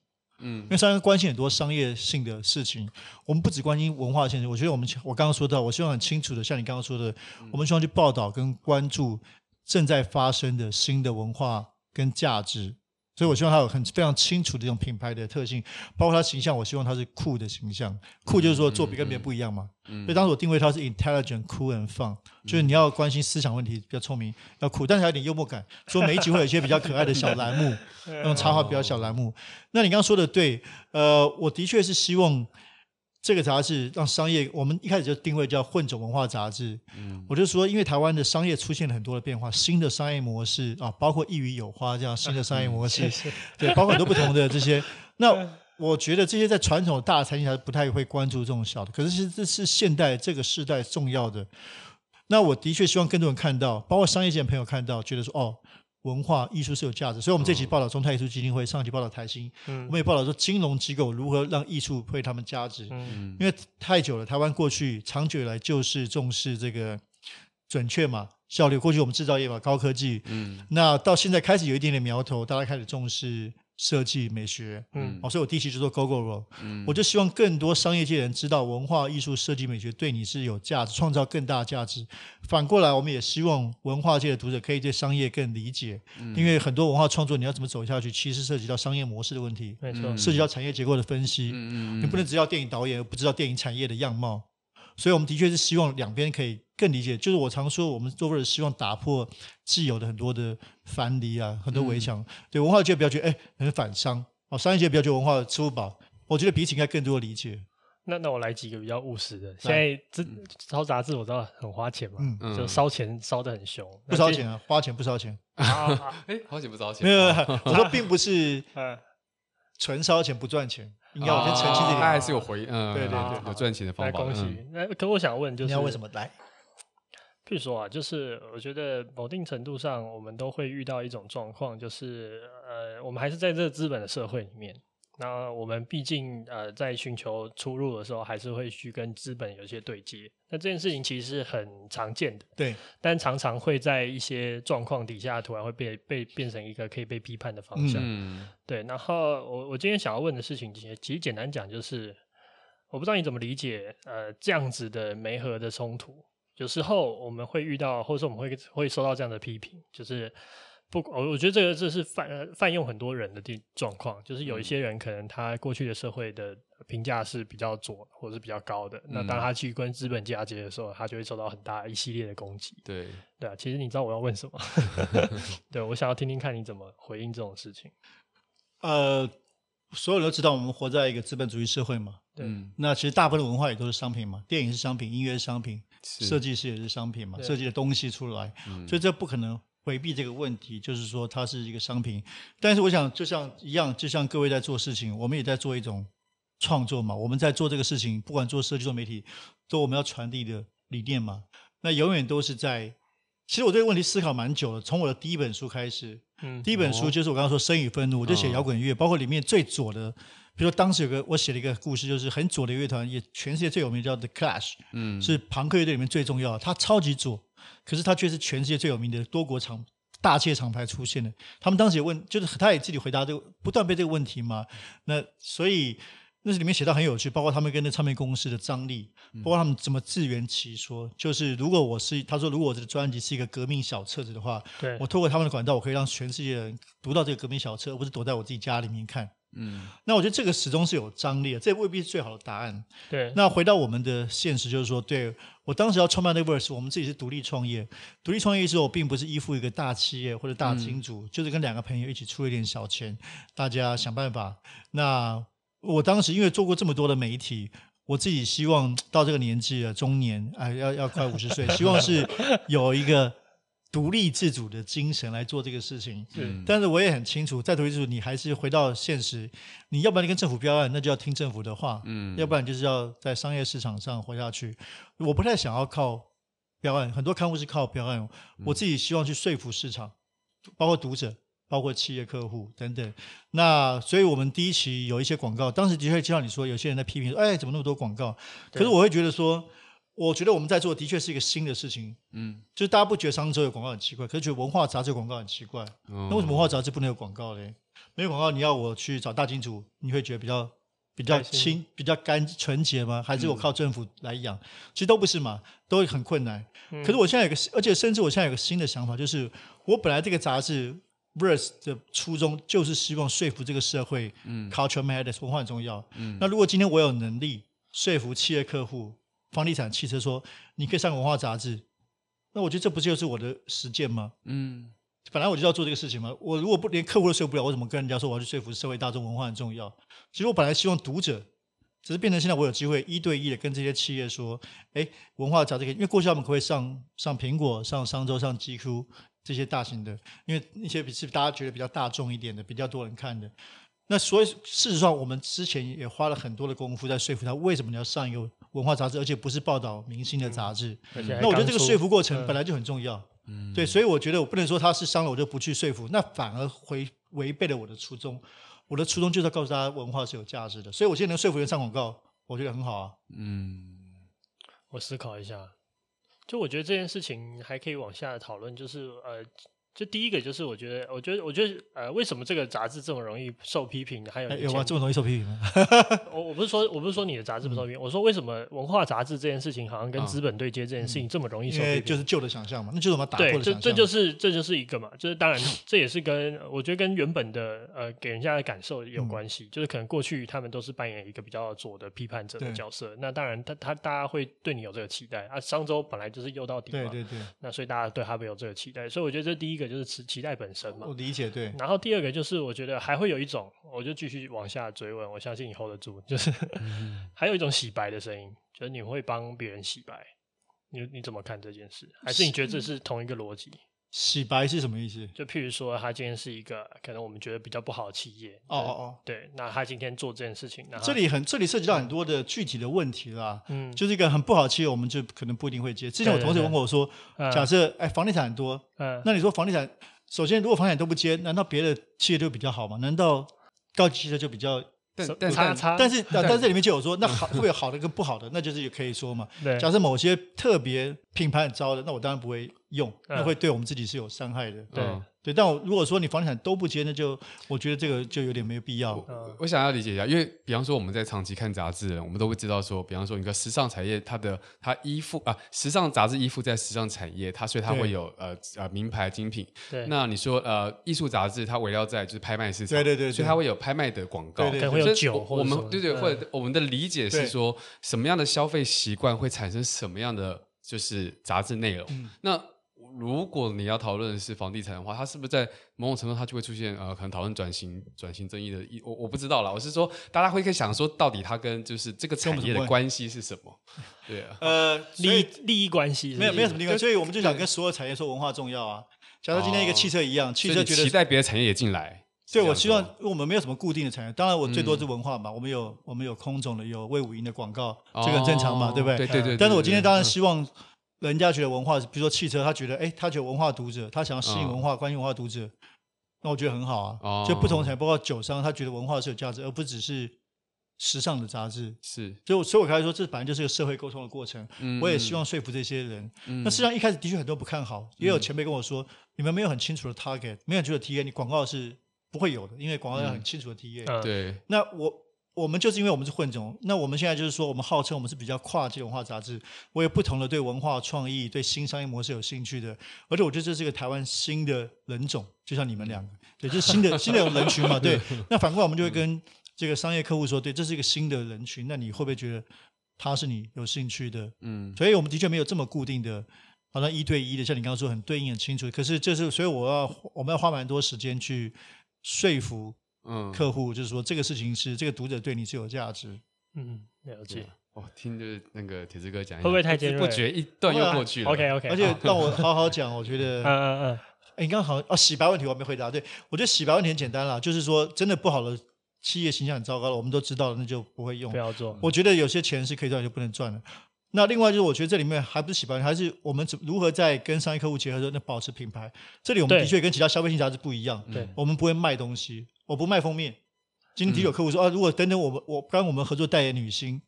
嗯，因为商业关心很多商业性的事情，我们不只关心文化现实。我觉得我们我刚刚说到，我希望很清楚的，像你刚刚说的，我们希望去报道跟关注正在发生的新的文化跟价值。所以，我希望它有很非常清楚的这种品牌的特性，包括它形象。我希望它是酷的形象，酷就是说做比跟别人不一样嘛。嗯嗯、所以当时我定位它是 intelligent、cool and fun，就是你要关心思想问题，比较聪明，要酷，但是还有点幽默感。说每一集会有一些比较可爱的小栏目，那种插画比较小栏目。那你刚刚说的对，呃，我的确是希望。这个杂志让商业，我们一开始就定位叫混种文化杂志。嗯，我就说，因为台湾的商业出现了很多的变化，新的商业模式啊，包括一语有花这样新的商业模式，嗯、对，包括很多不同的这些。那我觉得这些在传统的大产业还是不太会关注这种小的，可是其实这是现代这个时代重要的。那我的确希望更多人看到，包括商业界的朋友看到，觉得说哦。文化艺术是有价值，所以我们这期报道中泰艺术基金会，上期报道台新，嗯、我们也报道说金融机构如何让艺术为他们价值。嗯、因为太久了，台湾过去长久以来就是重视这个准确嘛，效率。过去我们制造业嘛，高科技，嗯，那到现在开始有一点点苗头，大家开始重视。设计美学，嗯，哦，所以我第一期就做 Gogoro，嗯，我就希望更多商业界人知道文化艺术设计美学对你是有价值，创造更大的价值。反过来，我们也希望文化界的读者可以对商业更理解，嗯，因为很多文化创作你要怎么走下去，其实涉及到商业模式的问题，没错，涉及到产业结构的分析，嗯嗯，你不能只要电影导演而不知道电影产业的样貌。所以，我们的确是希望两边可以更理解。就是我常说，我们做的是希望打破既有的很多的藩篱啊，很多围墙。嗯、对文化界不要觉得哎很反商哦，商业界不要觉得文化吃不饱。我觉得彼此应该更多的理解。那那我来几个比较务实的。现在这烧杂志我知道很花钱嘛，嗯、就烧钱烧的很凶。不烧钱啊，花钱不烧钱。哎，花钱不烧钱。没有，我说并不是纯烧钱不赚钱。应该我先澄清这点，他还是有回，嗯，对对对，有赚钱的方法。恭喜！那可我想问，就是你要为什么？来，譬如说啊，就是我觉得某定程度上，我们都会遇到一种状况，就是呃，我们还是在这个资本的社会里面。那我们毕竟呃，在寻求出路的时候，还是会去跟资本有一些对接。那这件事情其实是很常见的，对。但常常会在一些状况底下，突然会被被变成一个可以被批判的方向。嗯。对。然后我我今天想要问的事情，其实其实简单讲就是，我不知道你怎么理解呃这样子的媒合的冲突。有时候我们会遇到，或者说我们会会收到这样的批评，就是。不，我我觉得这个这是泛泛用很多人的地状况，就是有一些人可能他过去的社会的评价是比较左或者是比较高的，嗯、那当他去跟资本嫁接的时候，他就会受到很大一系列的攻击。对对啊，其实你知道我要问什么？对，我想要听听看你怎么回应这种事情。呃，所有人都知道我们活在一个资本主义社会嘛，对，那其实大部分的文化也都是商品嘛，电影是商品，音乐是商品，是设计师也是商品嘛，设计的东西出来，嗯、所以这不可能。回避这个问题，就是说它是一个商品，但是我想就像一样，就像各位在做事情，我们也在做一种创作嘛。我们在做这个事情，不管做设计、做媒体，做我们要传递的理念嘛。那永远都是在。其实我这个问题思考蛮久了，从我的第一本书开始，嗯，第一本书就是我刚刚说《生与愤怒》，我就写摇滚乐，包括里面最左的，比如说当时有个我写了一个故事，就是很左的乐团，也全世界最有名叫 The Clash，嗯，是朋克乐队里面最重要的，它超级左。可是他却是全世界最有名的多国厂大企业厂牌出现的。他们当时也问，就是他也自己回答这个，不断被这个问题嘛。那所以那是里面写到很有趣，包括他们跟那唱片公司的张力，包括他们怎么自圆其说。就是如果我是他说，如果我这个专辑是一个革命小册子的话，对我透过他们的管道，我可以让全世界的人读到这个革命小册，而不是躲在我自己家里面看。嗯，那我觉得这个始终是有张力的，这未必是最好的答案。对，那回到我们的现实，就是说，对我当时要创办 Verse，我们自己是独立创业，独立创业之后，并不是依附一个大企业或者大金主，嗯、就是跟两个朋友一起出了一点小钱，大家想办法。那我当时因为做过这么多的媒体，我自己希望到这个年纪了，中年，哎，要要快五十岁，希望是有一个。独立自主的精神来做这个事情，嗯，但是我也很清楚，在独立自主，你还是回到现实，你要不然你跟政府标案，那就要听政府的话，嗯，要不然就是要在商业市场上活下去。我不太想要靠标案，很多刊物是靠标案，我自己希望去说服市场，包括读者，包括企业客户等等。那所以我们第一期有一些广告，当时的确就像你说，有些人在批评说，哎，怎么那么多广告？可是我会觉得说。我觉得我们在做的确是一个新的事情，嗯，就是大家不觉得商周有广告很奇怪，可是觉得文化杂志广告很奇怪，哦、那为什么文化杂志不能有广告呢？没有广告，你要我去找大金主，你会觉得比较比较清、比较干纯洁吗？还是我靠政府来养？嗯、其实都不是嘛，都很困难。嗯、可是我现在有个，而且甚至我现在有个新的想法，就是我本来这个杂志 Verse 的初衷就是希望说服这个社会，嗯，Culture Matters 文化很重要。嗯，那如果今天我有能力说服企业客户。房地产、汽车说：“你可以上文化杂志。”那我觉得这不就是我的实践吗？嗯，本来我就要做这个事情嘛。我如果不连客户都说服不了，我怎么跟人家说我要去说服社会大众文化很重要？其实我本来希望读者，只是变成现在我有机会一对一的跟这些企业说：“哎，文化杂志可以，因为过去他们可以上上苹果、上商周、上 GQ 这些大型的，因为那些是大家觉得比较大众一点的，比较多人看的。”那所以事实上，我们之前也花了很多的功夫在说服他，为什么你要上一个文化杂志，而且不是报道明星的杂志。嗯、那我觉得这个说服过程本来就很重要。嗯，对，所以我觉得我不能说他是伤了我就不去说服，那反而违违背了我的初衷。我的初衷就是要告诉大家文化是有价值的，所以我现在能说服人上广告，我觉得很好啊。嗯，我思考一下，就我觉得这件事情还可以往下讨论，就是呃。就第一个就是我觉得，我觉得，我觉得，呃，为什么这个杂志这么容易受批评？还有、欸、有吗？这么容易受批评吗？我我不是说，我不是说你的杂志不受批评，嗯、我说为什么文化杂志这件事情好像跟资本对接这件事情这么容易受批评？就是旧的想象嘛，那就是我们打破的想象。对，这这就是这就是一个嘛，就是当然这也是跟我觉得跟原本的呃给人家的感受有关系，嗯、就是可能过去他们都是扮演一个比较左的批判者的角色，那当然他他大家会对你有这个期待啊。商周本来就是右到底嘛，对对对，那所以大家对他们有这个期待，所以我觉得这第一个就是期期待。本身嘛，我理解对。然后第二个就是，我觉得还会有一种，我就继续往下追问，我相信你 hold 得住，就是、嗯、还有一种洗白的声音，就是你会帮别人洗白，你你怎么看这件事？还是你觉得这是同一个逻辑？洗白是什么意思？就譬如说，他今天是一个可能我们觉得比较不好的企业，哦哦哦，对，那他今天做这件事情，那这里很这里涉及到很多的具体的问题啦，嗯，就是一个很不好的企业，我们就可能不一定会接。之前我同事问过我说，假设哎房地产很多，嗯，那你说房地产？首先，如果房地产都不接，难道别的企业就比较好吗？难道高级汽车就比较？但但但是但是但这里面就有说，那好会有好的跟不好的？那就是也可以说嘛。对假设某些特别品牌很糟的，那我当然不会用，那会对我们自己是有伤害的。对。对，但我如果说你房地产都不接，那就我觉得这个就有点没有必要。我，我想要理解一下，因为比方说我们在长期看杂志的人，我们都会知道说，比方说一个时尚产业，它的它依附啊，时尚杂志依附在时尚产业，它所以它会有呃呃名牌精品。对。那你说呃艺术杂志，它围绕在就是拍卖市场，对对对，所以它会有拍卖的广告，可能会有酒或我们对对，或者我们的理解是说，什么样的消费习惯会产生什么样的就是杂志内容？嗯、那。如果你要讨论的是房地产的话，它是不是在某种程度它就会出现呃，可能讨论转型、转型争议的？我我不知道啦。我是说，大家会可以想说，到底它跟就是这个产业的关系是什么？对啊，呃，利益利益关系没有没有什么利益关系，所以我们就想跟所有产业说文化重要啊。假如今天一个汽车一样，汽车觉得期待别的产业也进来。对，我希望我们没有什么固定的产业，当然我最多是文化嘛。我们有我们有空总的，有魏武营的广告，这个很正常嘛，对不对？对对对。但是我今天当然希望。人家觉得文化，比如说汽车，他觉得，哎，他觉得文化读者，他想要吸引文化、关心文化读者，那我觉得很好啊。哦、就不同产业，包括酒商，他觉得文化是有价值，而不只是时尚的杂志。是，所以，所以我开始说，这本来就是个社会沟通的过程。嗯、我也希望说服这些人。嗯、那实际上一开始的确很多不看好，也有前辈跟我说，嗯、你们没有很清楚的 target，没有很清楚的 TA，你广告是不会有的，因为广告要很清楚的 TA。嗯、对。那我。我们就是因为我们是混种，那我们现在就是说，我们号称我们是比较跨界文化杂志，我有不同的对文化创意、对新商业模式有兴趣的，而且我觉得这是一个台湾新的人种，就像你们两个，对，就是新的新的人群嘛，对。那反过来我们就会跟这个商业客户说，对，这是一个新的人群，那你会不会觉得他是你有兴趣的？嗯，所以我们的确没有这么固定的，好像一对一的，像你刚刚说很对应很清楚。可是这是，所以我要我们要花蛮多时间去说服。嗯，客户就是说，这个事情是这个读者对你是有价值。嗯，了解。哦，听着那个铁子哥讲，会不会太尖锐？不觉一段又过去了。OK OK。而且让我好好讲，我觉得，嗯嗯嗯。哎，你刚刚好哦，洗白问题我还没回答。对，我觉得洗白问题很简单啦，就是说真的不好的企业形象很糟糕了，我们都知道了，那就不会用。不要做。我觉得有些钱是可以赚，就不能赚了。那另外就是，我觉得这里面还不是洗白，还是我们怎如何在跟商业客户结合的时候，那保持品牌。这里我们的确跟其他消费性杂志不一样。对，我们不会卖东西，我不卖封面。今天有客户说啊，如果等等我们我刚我们合作代言女星，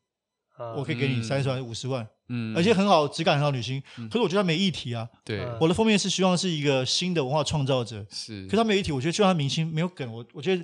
我可以给你三十万五十万，嗯，而且很好质感很好女星，可是我觉得他没议题啊。对，我的封面是希望是一个新的文化创造者，是，可是他没议题，我觉得就算他明星没有梗，我我觉得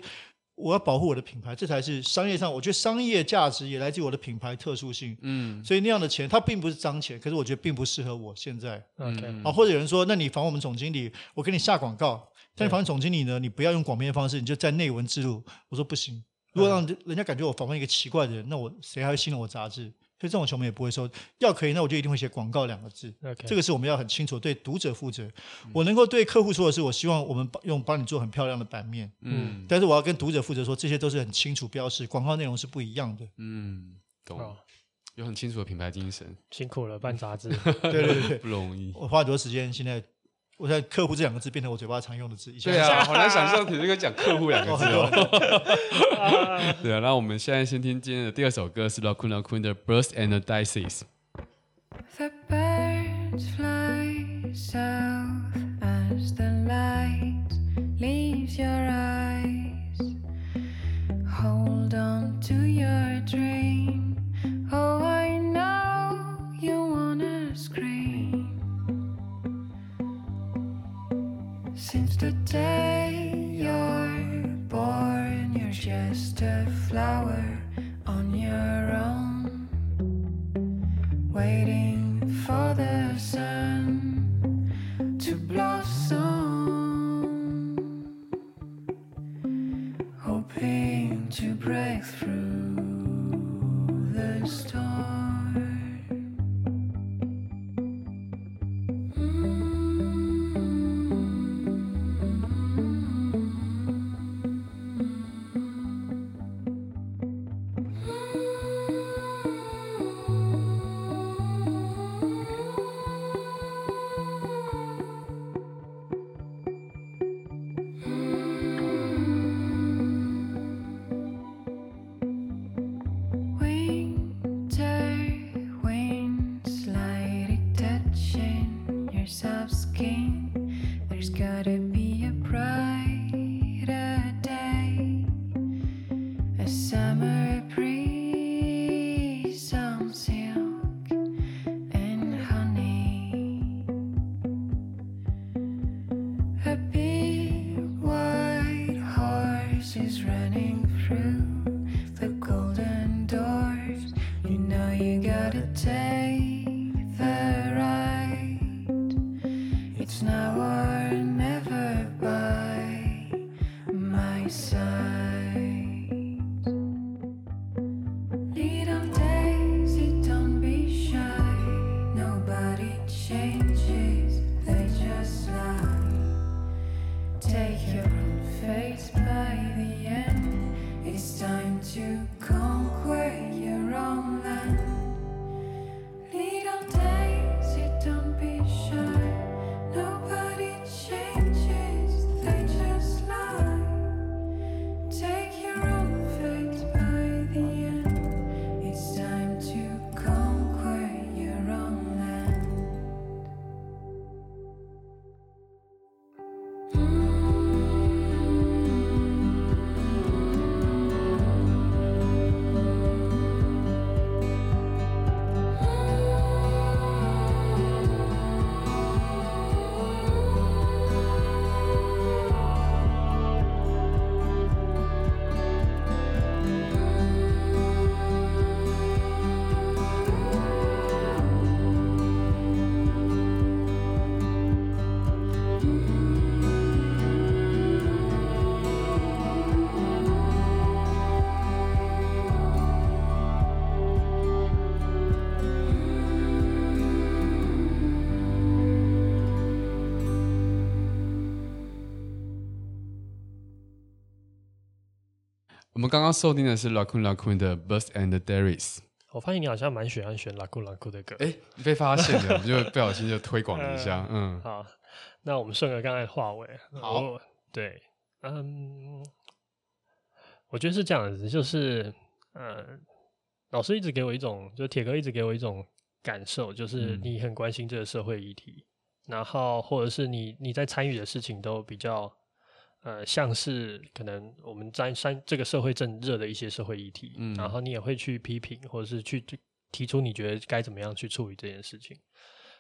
我要保护我的品牌，这才是商业上，我觉得商业价值也来自于我的品牌特殊性，嗯，所以那样的钱它并不是脏钱，可是我觉得并不适合我现在，OK，啊，或者有人说，那你访我们总经理，我给你下广告。但访问总经理呢，你不要用广编的方式，你就在内文置入。我说不行，如果让人家感觉我访问一个奇怪的人，那我谁还会信任我杂志？所以这种球我们也不会收。要可以，那我就一定会写广告两个字。Okay. 这个是我们要很清楚对读者负责。嗯、我能够对客户说的是，我希望我们用帮你做很漂亮的版面。嗯，但是我要跟读者负责说，这些都是很清楚标示，广告内容是不一样的。嗯，懂。有很清楚的品牌精神，辛苦了办杂志。对对对，不容易。我花很多时间现在。我在“客户”这两个字变成我嘴巴常用的字。对啊，好难想象铁志哥讲“客户”两个字哦。对啊，那我们现在先听今天的第二首歌，是 Lacuna Coil 的《Birds and the Dices》。Since the day you're born, you're just a flower on your own, waiting for the sun to blossom, hoping to break through. again. 刚刚收听的是 Raccoon Raccoon 的 Bus and Darius。我发现你好像蛮喜欢选拉库拉库的歌。哎，被发现了，我 们就不小心就推广了一下。嗯，好，那我们顺着刚才的话尾。好我，对，嗯，我觉得是这样子，就是，嗯，老师一直给我一种，就铁哥一直给我一种感受，就是你很关心这个社会议题，嗯、然后或者是你你在参与的事情都比较。呃，像是可能我们在三这个社会正热的一些社会议题，嗯，然后你也会去批评，或者是去提出你觉得该怎么样去处理这件事情。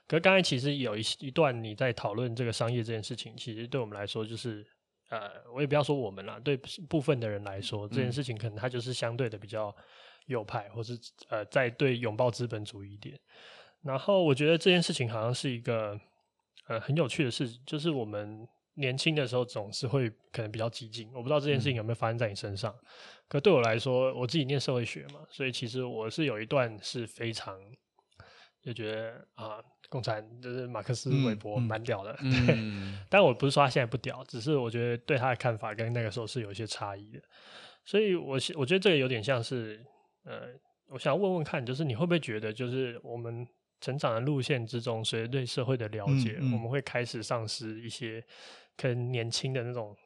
可是刚才其实有一一段你在讨论这个商业这件事情，其实对我们来说就是，呃，我也不要说我们啦，对部分的人来说，这件事情可能它就是相对的比较右派，或是呃，在对拥抱资本主义一点。然后我觉得这件事情好像是一个呃很有趣的事，就是我们。年轻的时候总是会可能比较激进，我不知道这件事情有没有发生在你身上。嗯、可对我来说，我自己念社会学嘛，所以其实我是有一段是非常就觉得啊，共产就是马克思韦伯蛮屌的。嗯、对，嗯、但我不是说他现在不屌，只是我觉得对他的看法跟那个时候是有一些差异的。所以我我觉得这个有点像是呃，我想问问看，就是你会不会觉得，就是我们。成长的路线之中，随着对社会的了解，嗯嗯、我们会开始丧失一些可能年轻的那种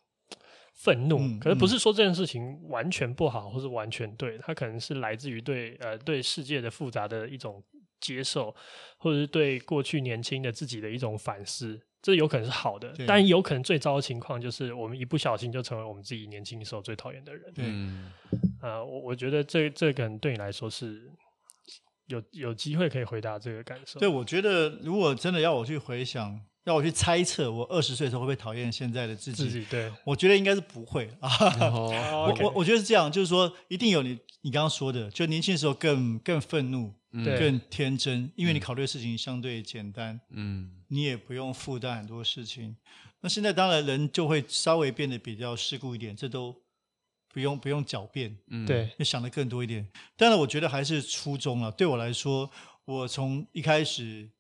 愤怒。嗯嗯、可是不是说这件事情完全不好，或是完全对，它可能是来自于对呃对世界的复杂的一种接受，或者是对过去年轻的自己的一种反思。这有可能是好的，但有可能最糟的情况就是我们一不小心就成为我们自己年轻时候最讨厌的人。对，呃，我我觉得这这可能对你来说是。有有机会可以回答这个感受。对，我觉得如果真的要我去回想让我去猜测，我二十岁的时候会不会讨厌现在的自己？自己对，我觉得应该是不会啊。哦、我我我觉得是这样，就是说，一定有你你刚刚说的，就年轻的时候更更愤怒，嗯、更天真，因为你考虑的事情相对简单，嗯，你也不用负担很多事情。那现在当然人就会稍微变得比较世故一点，这都不用不用狡辩，嗯，对，就想的更多一点。当然，我觉得还是初衷了。对我来说，我从一开始。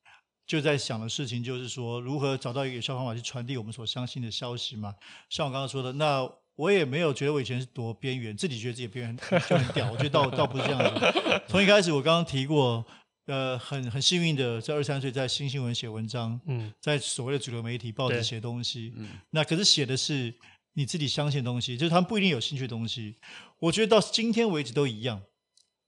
就在想的事情就是说，如何找到一个有效方法去传递我们所相信的消息嘛。像我刚刚说的，那我也没有觉得我以前是多边缘，自己觉得自己边缘就很屌。我觉得倒倒不是这样子。从一开始，我刚刚提过，呃，很很幸运的在二三岁在新新闻写文章，嗯，在所谓的主流媒体报纸写东西，嗯，那可是写的是你自己相信的东西，就是他们不一定有兴趣的东西。我觉得到今天为止都一样。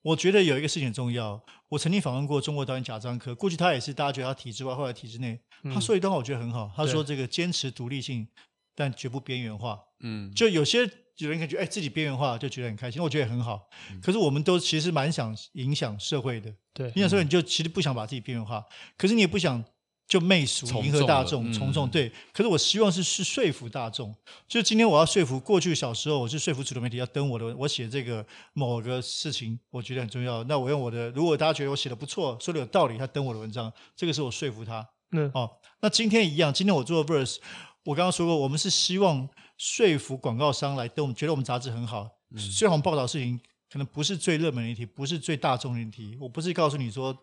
我觉得有一个事情很重要。我曾经访问过中国导演贾樟柯，过去他也是大家觉得他体制外，后来体制内。嗯、他说一段话，我觉得很好。他说：“这个坚持独立性，但绝不边缘化。”嗯，就有些有人感觉哎，自己边缘化就觉得很开心，我觉得也很好。嗯、可是我们都其实蛮想影响社会的。对，影响社会，你就其实不想把自己边缘化，可是你也不想。就媚俗迎合大众，从众、嗯、对。可是我希望是是说服大众。就今天我要说服过去小时候，我是说服主流媒体要登我的，我写这个某个事情，我觉得很重要。那我用我的，如果大家觉得我写的不错，说的有道理，他登我的文章，这个是我说服他。嗯，哦，那今天一样，今天我做 Verse，我刚刚说过，我们是希望说服广告商来登我们，觉得我们杂志很好。嗯、虽然我们报道事情可能不是最热门的议题，不是最大众的议题，我不是告诉你说。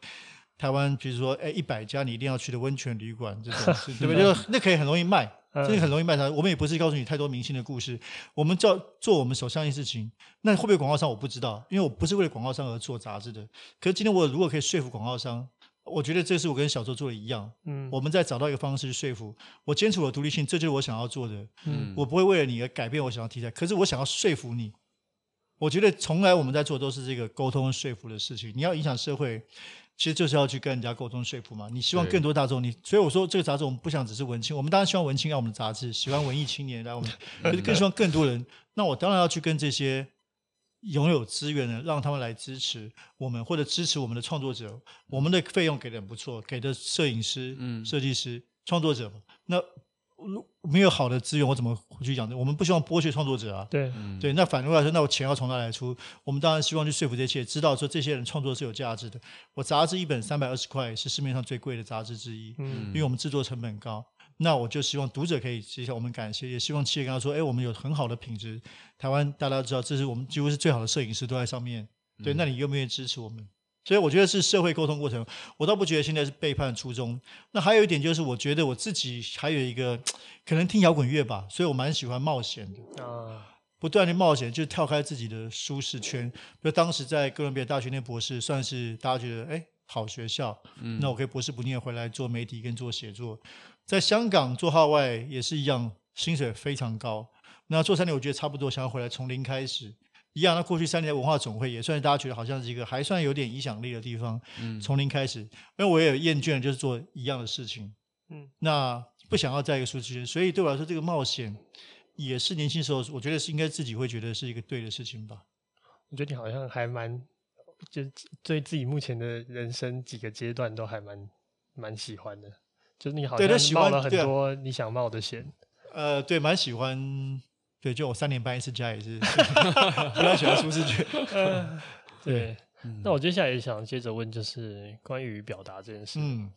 台湾，比如说，哎，一百家你一定要去的温泉旅馆，这种 事对不对？就那可以很容易卖，真的很容易卖。它我们也不是告诉你太多明星的故事，我们叫做我们手上的事情。那会不会广告商我不知道，因为我不是为了广告商而做杂志的。可是今天我如果可以说服广告商，我觉得这是我跟小周做的一样。嗯，我们在找到一个方式去说服。我坚持我的独立性，这就是我想要做的。嗯，我不会为了你而改变我想要题材，可是我想要说服你。我觉得从来我们在做都是这个沟通说服的事情。你要影响社会。其实就是要去跟人家沟通说服嘛。你希望更多大众，你所以我说这个杂志我们不想只是文青，我们当然希望文青来我们的杂志，喜欢文艺青年来我们，可是更希望更多人。那我当然要去跟这些拥有资源的，让他们来支持我们，或者支持我们的创作者。我们的费用给的很不错，给的摄影师、设计师、创作者。那没有好的资源，我怎么回去讲？我们不希望剥削创作者啊。对，对。那反过来说，那我钱要从哪来出？我们当然希望去说服这些，知道说这些人创作是有价值的。我杂志一本三百二十块，是市面上最贵的杂志之一。嗯。因为我们制作成本高，那我就希望读者可以接下我们感谢，也希望企业跟他说：“哎，我们有很好的品质。台湾大家都知道，这是我们几乎是最好的摄影师都在上面。对，那你愿不愿意支持我们？”所以我觉得是社会沟通过程，我倒不觉得现在是背叛初衷。那还有一点就是，我觉得我自己还有一个可能听摇滚乐吧，所以我蛮喜欢冒险的啊，不断的冒险，就是跳开自己的舒适圈。比如当时在哥伦比亚大学念博士，算是大家觉得哎好学校，嗯，那我可以博士不念回来做媒体跟做写作。在香港做号外也是一样，薪水非常高。那做三年我觉得差不多，想要回来从零开始。一样，那过去三年的文化总会也算是大家觉得好像是一个还算有点影响力的地方。嗯，从零开始，因为我也有厌倦了，就是做一样的事情。嗯，那不想要在一个舒适圈，所以对我来说，这个冒险也是年轻时候，我觉得是应该自己会觉得是一个对的事情吧。我觉得你好像还蛮，就对自己目前的人生几个阶段都还蛮蛮喜欢的，就是你好像冒了很多你想冒的险。呃，对，蛮喜欢。对，就我三年搬一次家也是，不太喜欢舒适圈。对，嗯、那我接下来也想接着问，就是关于表达这件事。嗯，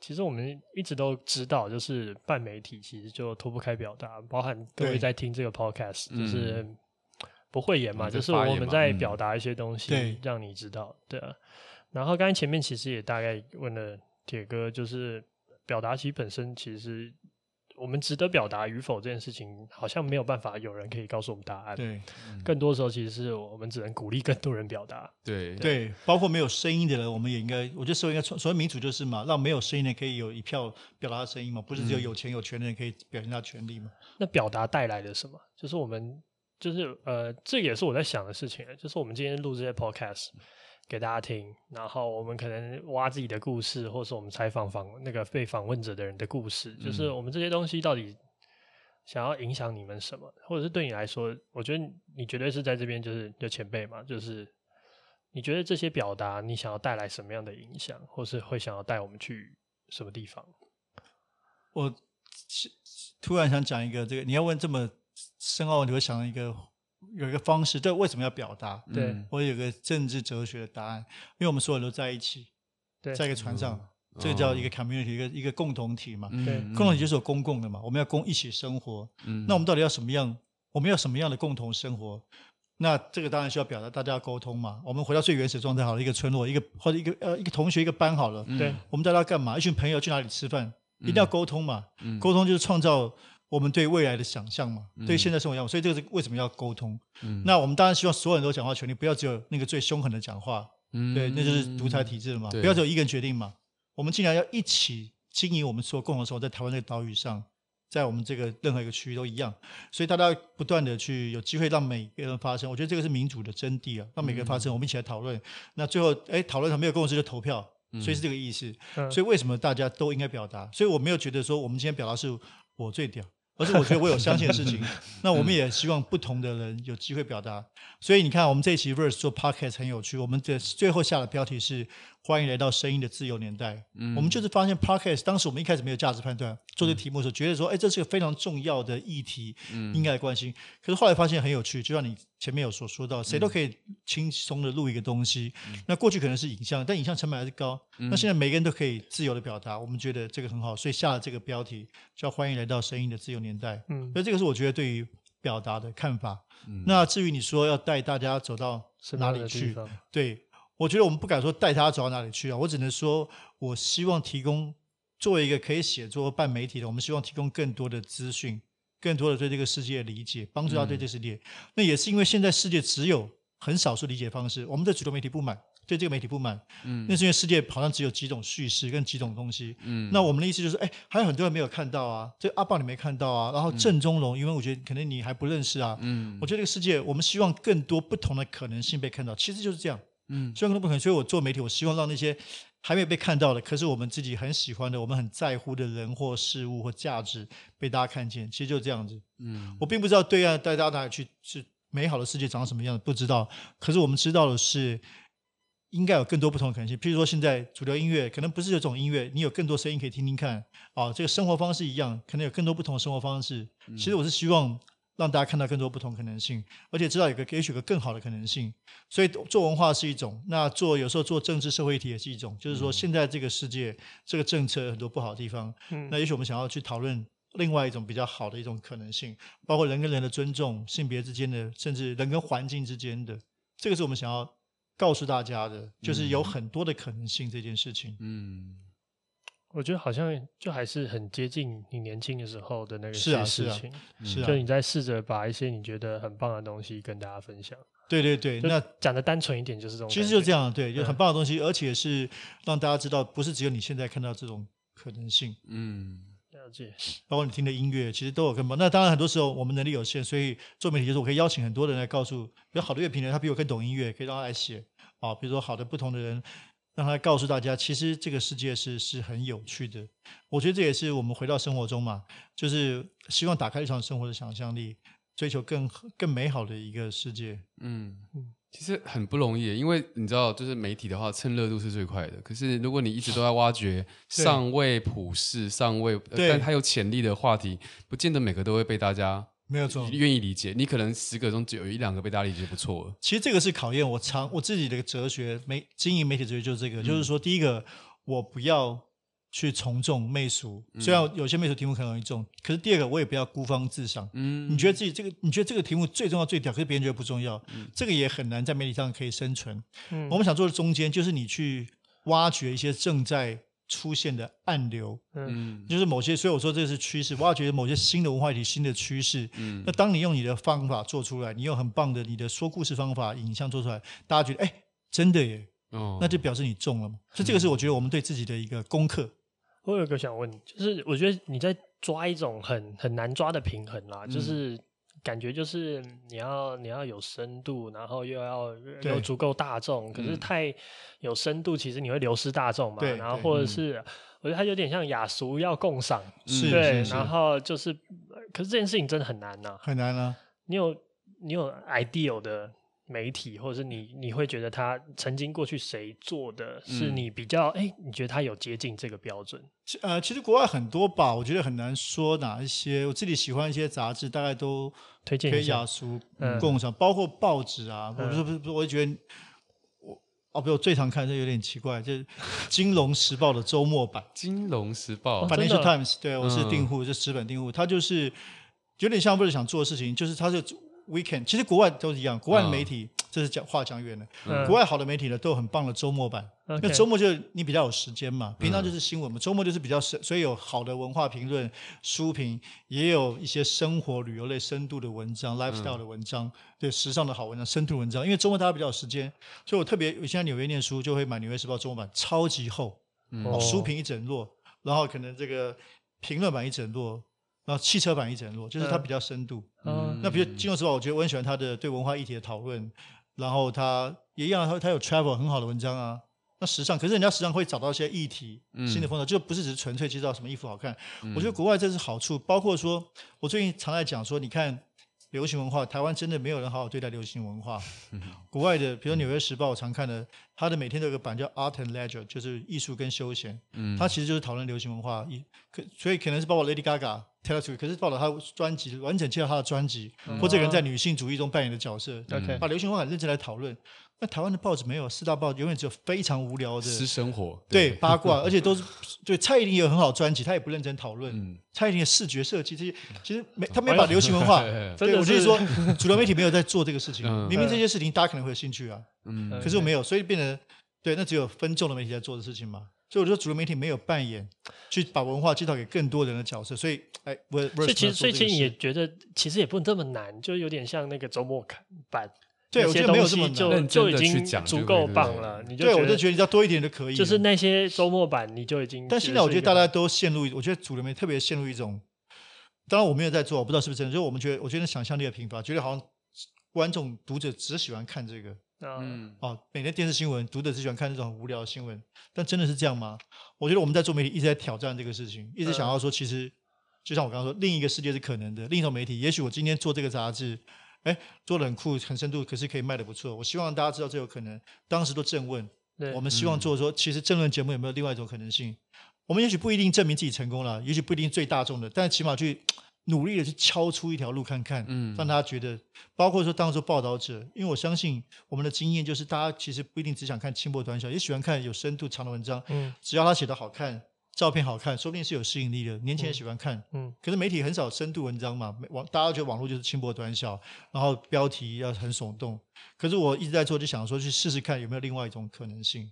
其实我们一直都知道，就是半媒体其实就脱不开表达，包含各位在听这个 podcast，就是不会演嘛，嗯、就是我们在表达一些东西，让你知道。对，对啊。然后刚才前面其实也大概问了铁哥，就是表达其实本身其实。我们值得表达与否这件事情，好像没有办法有人可以告诉我们答案。对，嗯、更多时候其实是我们只能鼓励更多人表达。对对，包括没有声音的人，我们也应该，我觉得社会应该，所谓民主就是嘛，让没有声音的人可以有一票表达的声音嘛，不是只有有钱有权的人可以表现他权利嘛？嗯、那表达带来的什么？就是我们，就是呃，这也是我在想的事情，就是我们今天录这些 podcast。给大家听，然后我们可能挖自己的故事，或是我们采访访那个被访问者的人的故事，嗯、就是我们这些东西到底想要影响你们什么，或者是对你来说，我觉得你绝对是在这边就是的前辈嘛，就是你觉得这些表达你想要带来什么样的影响，或是会想要带我们去什么地方？我突然想讲一个这个，你要问这么深奥问题，我想一个有一个方式，对，为什么要表达？对，我有个政治哲学的答案，因为我们所有人都在一起，对，在一个船上，嗯、这个叫一个 community，、哦、一个一个共同体嘛。对，共同体就是有公共的嘛，我们要共一起生活。嗯，那我们到底要什么样？我们要什么样的共同生活？那这个当然需要表达，大家要沟通嘛。我们回到最原始状态，好了，一个村落，一个或者一个呃一个同学，一个班好了。对、嗯，我们大家要干嘛？一群朋友去哪里吃饭？一定要沟通嘛。嗯、沟通就是创造我们对未来的想象嘛，嗯、对现在生活样。所以这个是为什么要沟通？嗯、那我们当然希望所有人都讲话权利，不要只有那个最凶狠的讲话。嗯、对，那就是独裁体制了嘛。对不要只有一个人决定嘛。我们尽量要一起经营我们所共同生活在台湾这个岛屿上。在我们这个任何一个区域都一样，所以大家不断的去有机会让每个人发声，我觉得这个是民主的真谛啊，让每个人发声，我们一起来讨论。那最后，哎，讨论上没有共识就投票，所以是这个意思。所以为什么大家都应该表达？所以我没有觉得说我们今天表达是我最屌。而是我觉得我有相信的事情，那我们也希望不同的人有机会表达。所以你看，我们这一期 Verse 做 Podcast 很有趣。我们的最后下的标题是“欢迎来到声音的自由年代”。嗯，我们就是发现 Podcast，当时我们一开始没有价值判断，做这个题目的时候，觉得说，哎，这是个非常重要的议题，应该来关心。可是后来发现很有趣，就像你。前面有所说到，谁都可以轻松的录一个东西。嗯、那过去可能是影像，但影像成本还是高。嗯、那现在每个人都可以自由的表达，我们觉得这个很好，所以下了这个标题叫“欢迎来到声音的自由年代”。嗯，所以这个是我觉得对于表达的看法。嗯、那至于你说要带大家走到哪里去，对，我觉得我们不敢说带他走到哪里去啊。我只能说，我希望提供作为一个可以写作、办媒体的，我们希望提供更多的资讯。更多的对这个世界的理解，帮助他对这个世界。嗯、那也是因为现在世界只有很少数理解方式，我们对主流媒体不满，对这个媒体不满。嗯，那是因为世界好像只有几种叙事跟几种东西。嗯，那我们的意思就是，哎，还有很多人没有看到啊，这阿豹你没看到啊，然后郑中龙，因为我觉得可能你还不认识啊。嗯，我觉得这个世界，我们希望更多不同的可能性被看到，其实就是这样。嗯，希望更多不可能，所以我做媒体，我希望让那些。还没有被看到的，可是我们自己很喜欢的，我们很在乎的人或事物或价值被大家看见，其实就这样子。嗯，我并不知道对岸带大家哪里去是美好的世界长什么样子，不知道。可是我们知道的是，应该有更多不同的可能性。譬如说，现在主流音乐可能不是有种音乐，你有更多声音可以听听看。啊，这个生活方式一样，可能有更多不同的生活方式。其实我是希望。让大家看到更多不同可能性，而且知道有个也许有个更好的可能性。所以做文化是一种，那做有时候做政治社会议题也是一种。就是说，现在这个世界这个政策很多不好的地方，嗯，那也许我们想要去讨论另外一种比较好的一种可能性，包括人跟人的尊重、性别之间的，甚至人跟环境之间的，这个是我们想要告诉大家的，就是有很多的可能性这件事情。嗯。我觉得好像就还是很接近你年轻的时候的那个事情，是啊，就你在试着把一些你觉得很棒的东西跟大家分享。对对对，那讲的单纯一点就是这种，其实就这样，对，就很棒的东西，而且是让大家知道，不是只有你现在看到这种可能性。嗯，了解。包括你听的音乐，其实都有更棒。那当然，很多时候我们能力有限，所以做媒体就是我可以邀请很多人来告诉，比如好的乐评人，他比我更懂音乐，可以让他来写啊。比如说好的不同的人。让他告诉大家，其实这个世界是是很有趣的。我觉得这也是我们回到生活中嘛，就是希望打开日常生活的想象力，追求更更美好的一个世界。嗯，其实很不容易，因为你知道，就是媒体的话，蹭热度是最快的。可是如果你一直都在挖掘尚未普世、尚未但它有潜力的话题，不见得每个都会被大家。没有错，愿意理解你，可能十个中只有一两个被大家理解不错了。其实这个是考验我常我自己的哲学，媒经营媒体哲学就是这个，嗯、就是说，第一个我不要去从众媚俗，嗯、虽然有些媚俗题目很容易中，可是第二个我也不要孤芳自赏。嗯，你觉得自己这个，你觉得这个题目最重要最屌，可是别人觉得不重要，嗯、这个也很难在媒体上可以生存。嗯，我们想做的中间，就是你去挖掘一些正在。出现的暗流，嗯，就是某些，所以我说这是趋势。我要觉得某些新的文化议题、新的趋势，嗯，那当你用你的方法做出来，你用很棒的你的说故事方法、影像做出来，大家觉得哎，真的耶，哦，那就表示你中了嘛。所以这个是我觉得我们对自己的一个功课。我有个想问，就是我觉得你在抓一种很很难抓的平衡啦，就是。感觉就是你要你要有深度，然后又要有足够大众。可是太有深度，其实你会流失大众嘛。对然后或者是，嗯、我觉得它有点像雅俗要共赏。是对，然后就是，可是这件事情真的很难呐、啊。很难啊。你有你有 ideal 的媒体，或者是你你会觉得他曾经过去谁做的是你比较哎、嗯，你觉得他有接近这个标准？呃，其实国外很多吧，我觉得很难说哪一些。我自己喜欢一些杂志，大概都推荐一下。书、共享，包括报纸啊。我不是不是，我觉得我哦，不，我最常看这有点奇怪，就是 《金融时报》的周末版，《金融时报》（Financial Times）。对，我是订户，是纸本订户。它就是有点像，不是想做的事情，就是它是。Weekend 其实国外都是一样，国外的媒体、嗯、这是讲话讲远了、嗯。国外好的媒体呢都有很棒的周末版，那、嗯、周末就是你比较有时间嘛，平常就是新闻嘛，周末就是比较深，所以有好的文化评论、书评，也有一些生活旅游类深度的文章、嗯、lifestyle 的文章，对时尚的好文章、深度文章。因为周末大家比较有时间，所以我特别我现在纽约念书就会买《纽约时报》周末版，超级厚，嗯、书评一整摞，然后可能这个评论版一整摞。然后汽车版一整摞，就是它比较深度。嗯，那比如《金融时报》，我觉得我很喜欢他的对文化议题的讨论。然后他也一样，他他有 travel 很好的文章啊。那时尚，可是人家时尚会找到一些议题、嗯、新的风潮，就不是只是纯粹介绍什么衣服好看、嗯。我觉得国外这是好处，包括说，我最近常在讲说，你看。流行文化，台湾真的没有人好好对待流行文化。国外的，比如《纽约时报》，我常看的，它的每天都有个版叫 Art and Leisure，就是艺术跟休闲。嗯，他其实就是讨论流行文化。一可所以可能是包括 Lady Gaga、Taylor Swift，可是报道他专辑，完整介绍他的专辑，或这个人在女性主义中扮演的角色。OK，把流行文化认真来讨论。那台湾的报纸没有，四大报永远只有非常无聊的私生活，对，对。八卦，而且都是对蔡依林也有很好专辑，他也不认真讨论、嗯、蔡依林的视觉设计这些，其实没他没把流行文化，对，我就是说 主流媒体没有在做这个事情，嗯、明明这些事情大家可能会有兴趣啊，嗯，可是我没有，所以变得对，那只有分众的媒体在做的事情嘛，所以我觉得主流媒体没有扮演去把文化介绍给更多人的角色，所以哎，我所以其实所以其实也觉得其实也不能这么难，就有点像那个周末看版。对，我觉得没有这么就就已经足够棒了。你就对我就觉得你要多一点就可以。就是那些周末版，你就已经。但现在我觉得大家都陷入，我觉得主流媒体特别陷入一种。当然我没有在做，我不知道是不是真的。就是我们觉得，我觉得想象力的贫乏，觉得好像观众读者只喜欢看这个。嗯。哦，每天电视新闻，读者只喜欢看这种很无聊的新闻。但真的是这样吗？我觉得我们在做媒体一直在挑战这个事情，一直想要说，其实就像我刚刚说，另一个世界是可能的，另一种媒体。也许我今天做这个杂志。哎，做的很酷，很深度，可是可以卖的不错。我希望大家知道这有可能。当时都正问，我们希望做说，其实政论节目有没有另外一种可能性？我们也许不一定证明自己成功了，也许不一定最大众的，但起码去努力的去敲出一条路看看，嗯，让大家觉得，包括说当做报道者，因为我相信我们的经验就是，大家其实不一定只想看轻薄短小，也喜欢看有深度长的文章，嗯，只要他写的好看。照片好看，说不定是有吸引力的。年轻人喜欢看，嗯，可是媒体很少深度文章嘛，网大家觉得网络就是轻薄短小，然后标题要很耸动。可是我一直在做，就想说去试试看有没有另外一种可能性。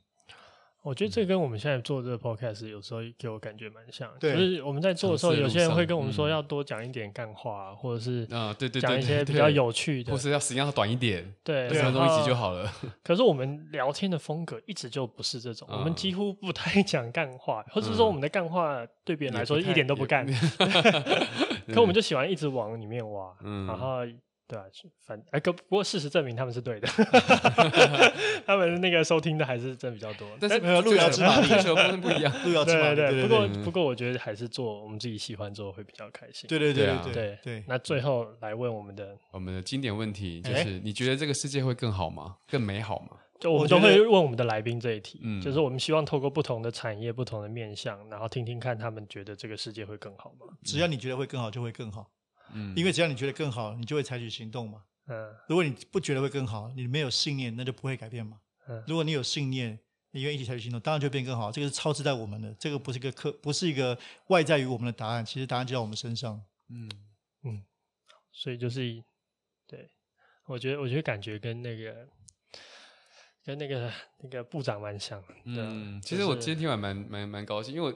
我觉得这跟我们现在做这个 podcast 有时候给我感觉蛮像，就是我们在做的时候，有些人会跟我们说要多讲一点干话，或者是啊，对对，讲一些比较有趣的，或是要时间要短一点，对，十分钟一集就好了。可是我们聊天的风格一直就不是这种，我们几乎不太讲干话，或者说我们的干话对别人来说一点都不干，可我们就喜欢一直往里面挖，然后。对啊，反哎，可不过事实证明他们是对的，他们那个收听的还是真比较多。但是没有路遥知马力，全部不一样。路遥知马力，对对对。不过不过，我觉得还是做我们自己喜欢做会比较开心。对对对对对对。那最后来问我们的我们的经典问题，就是你觉得这个世界会更好吗？更美好吗？就我们都会问我们的来宾这一题，就是我们希望透过不同的产业、不同的面向，然后听听看他们觉得这个世界会更好吗？只要你觉得会更好，就会更好。嗯，因为只要你觉得更好，你就会采取行动嘛。嗯，如果你不觉得会更好，你没有信念，那就不会改变嘛。嗯，如果你有信念，你愿意一起采取行动，当然就会变更好。这个是超自在我们的，这个不是一个客，不是一个外在于我们的答案。其实答案就在我们身上。嗯嗯，所以就是，对，我觉得我觉得感觉跟那个跟那个那个部长蛮像。嗯，其实我今天听完蛮蛮蛮高兴，因为。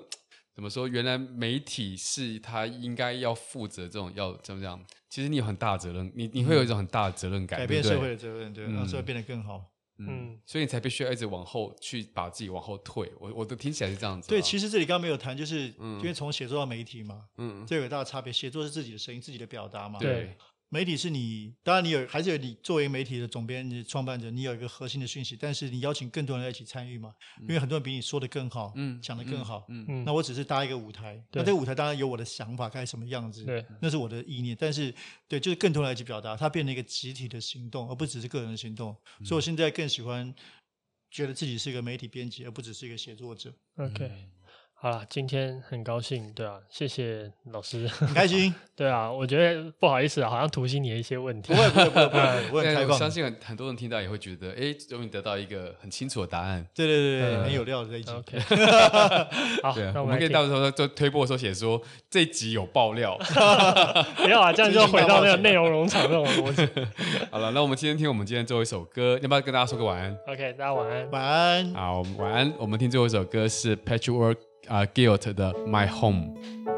怎么说？原来媒体是他应该要负责这种要怎么讲？其实你有很大的责任，你你会有一种很大的责任感，改变社会的责任，对，让社会变得更好。嗯，嗯，所以你才必须要一直往后去把自己往后退。我我都听起来是这样子。对，其实这里刚刚没有谈，就是因为从写作到媒体嘛，嗯，这有个大的差别。写作是自己的声音，自己的表达嘛，对。媒体是你，当然你有，还是有你作为媒体的总编、你创办者，你有一个核心的讯息，但是你邀请更多人来一起参与嘛，嗯、因为很多人比你说的更好，嗯，讲的更好，嗯嗯，那我只是搭一个舞台，那这个舞台当然有我的想法，该什么样子，对，那是我的意念，但是对，就是更多人来一起表达，它变成一个集体的行动，而不只是个人的行动，嗯、所以我现在更喜欢觉得自己是一个媒体编辑，而不只是一个写作者，OK。好了，今天很高兴，对啊，谢谢老师，很开心，对啊，我觉得不好意思啊，好像突袭你的一些问题，不会不会不会不会，我很开放，我相信很很多人听到也会觉得，哎，终于得到一个很清楚的答案，对对对对，很有料的这一集，OK，好，那我们可以到时候就推播的时候写说这集有爆料，不要啊，这样就回到那个内容农场那种东西。好了，那我们今天听我们今天最后一首歌，要不要跟大家说个晚安？OK，大家晚安，晚安，好，晚安，我们听最后一首歌是 Patchwork。Uh, 啊，Guilt 的 My Home。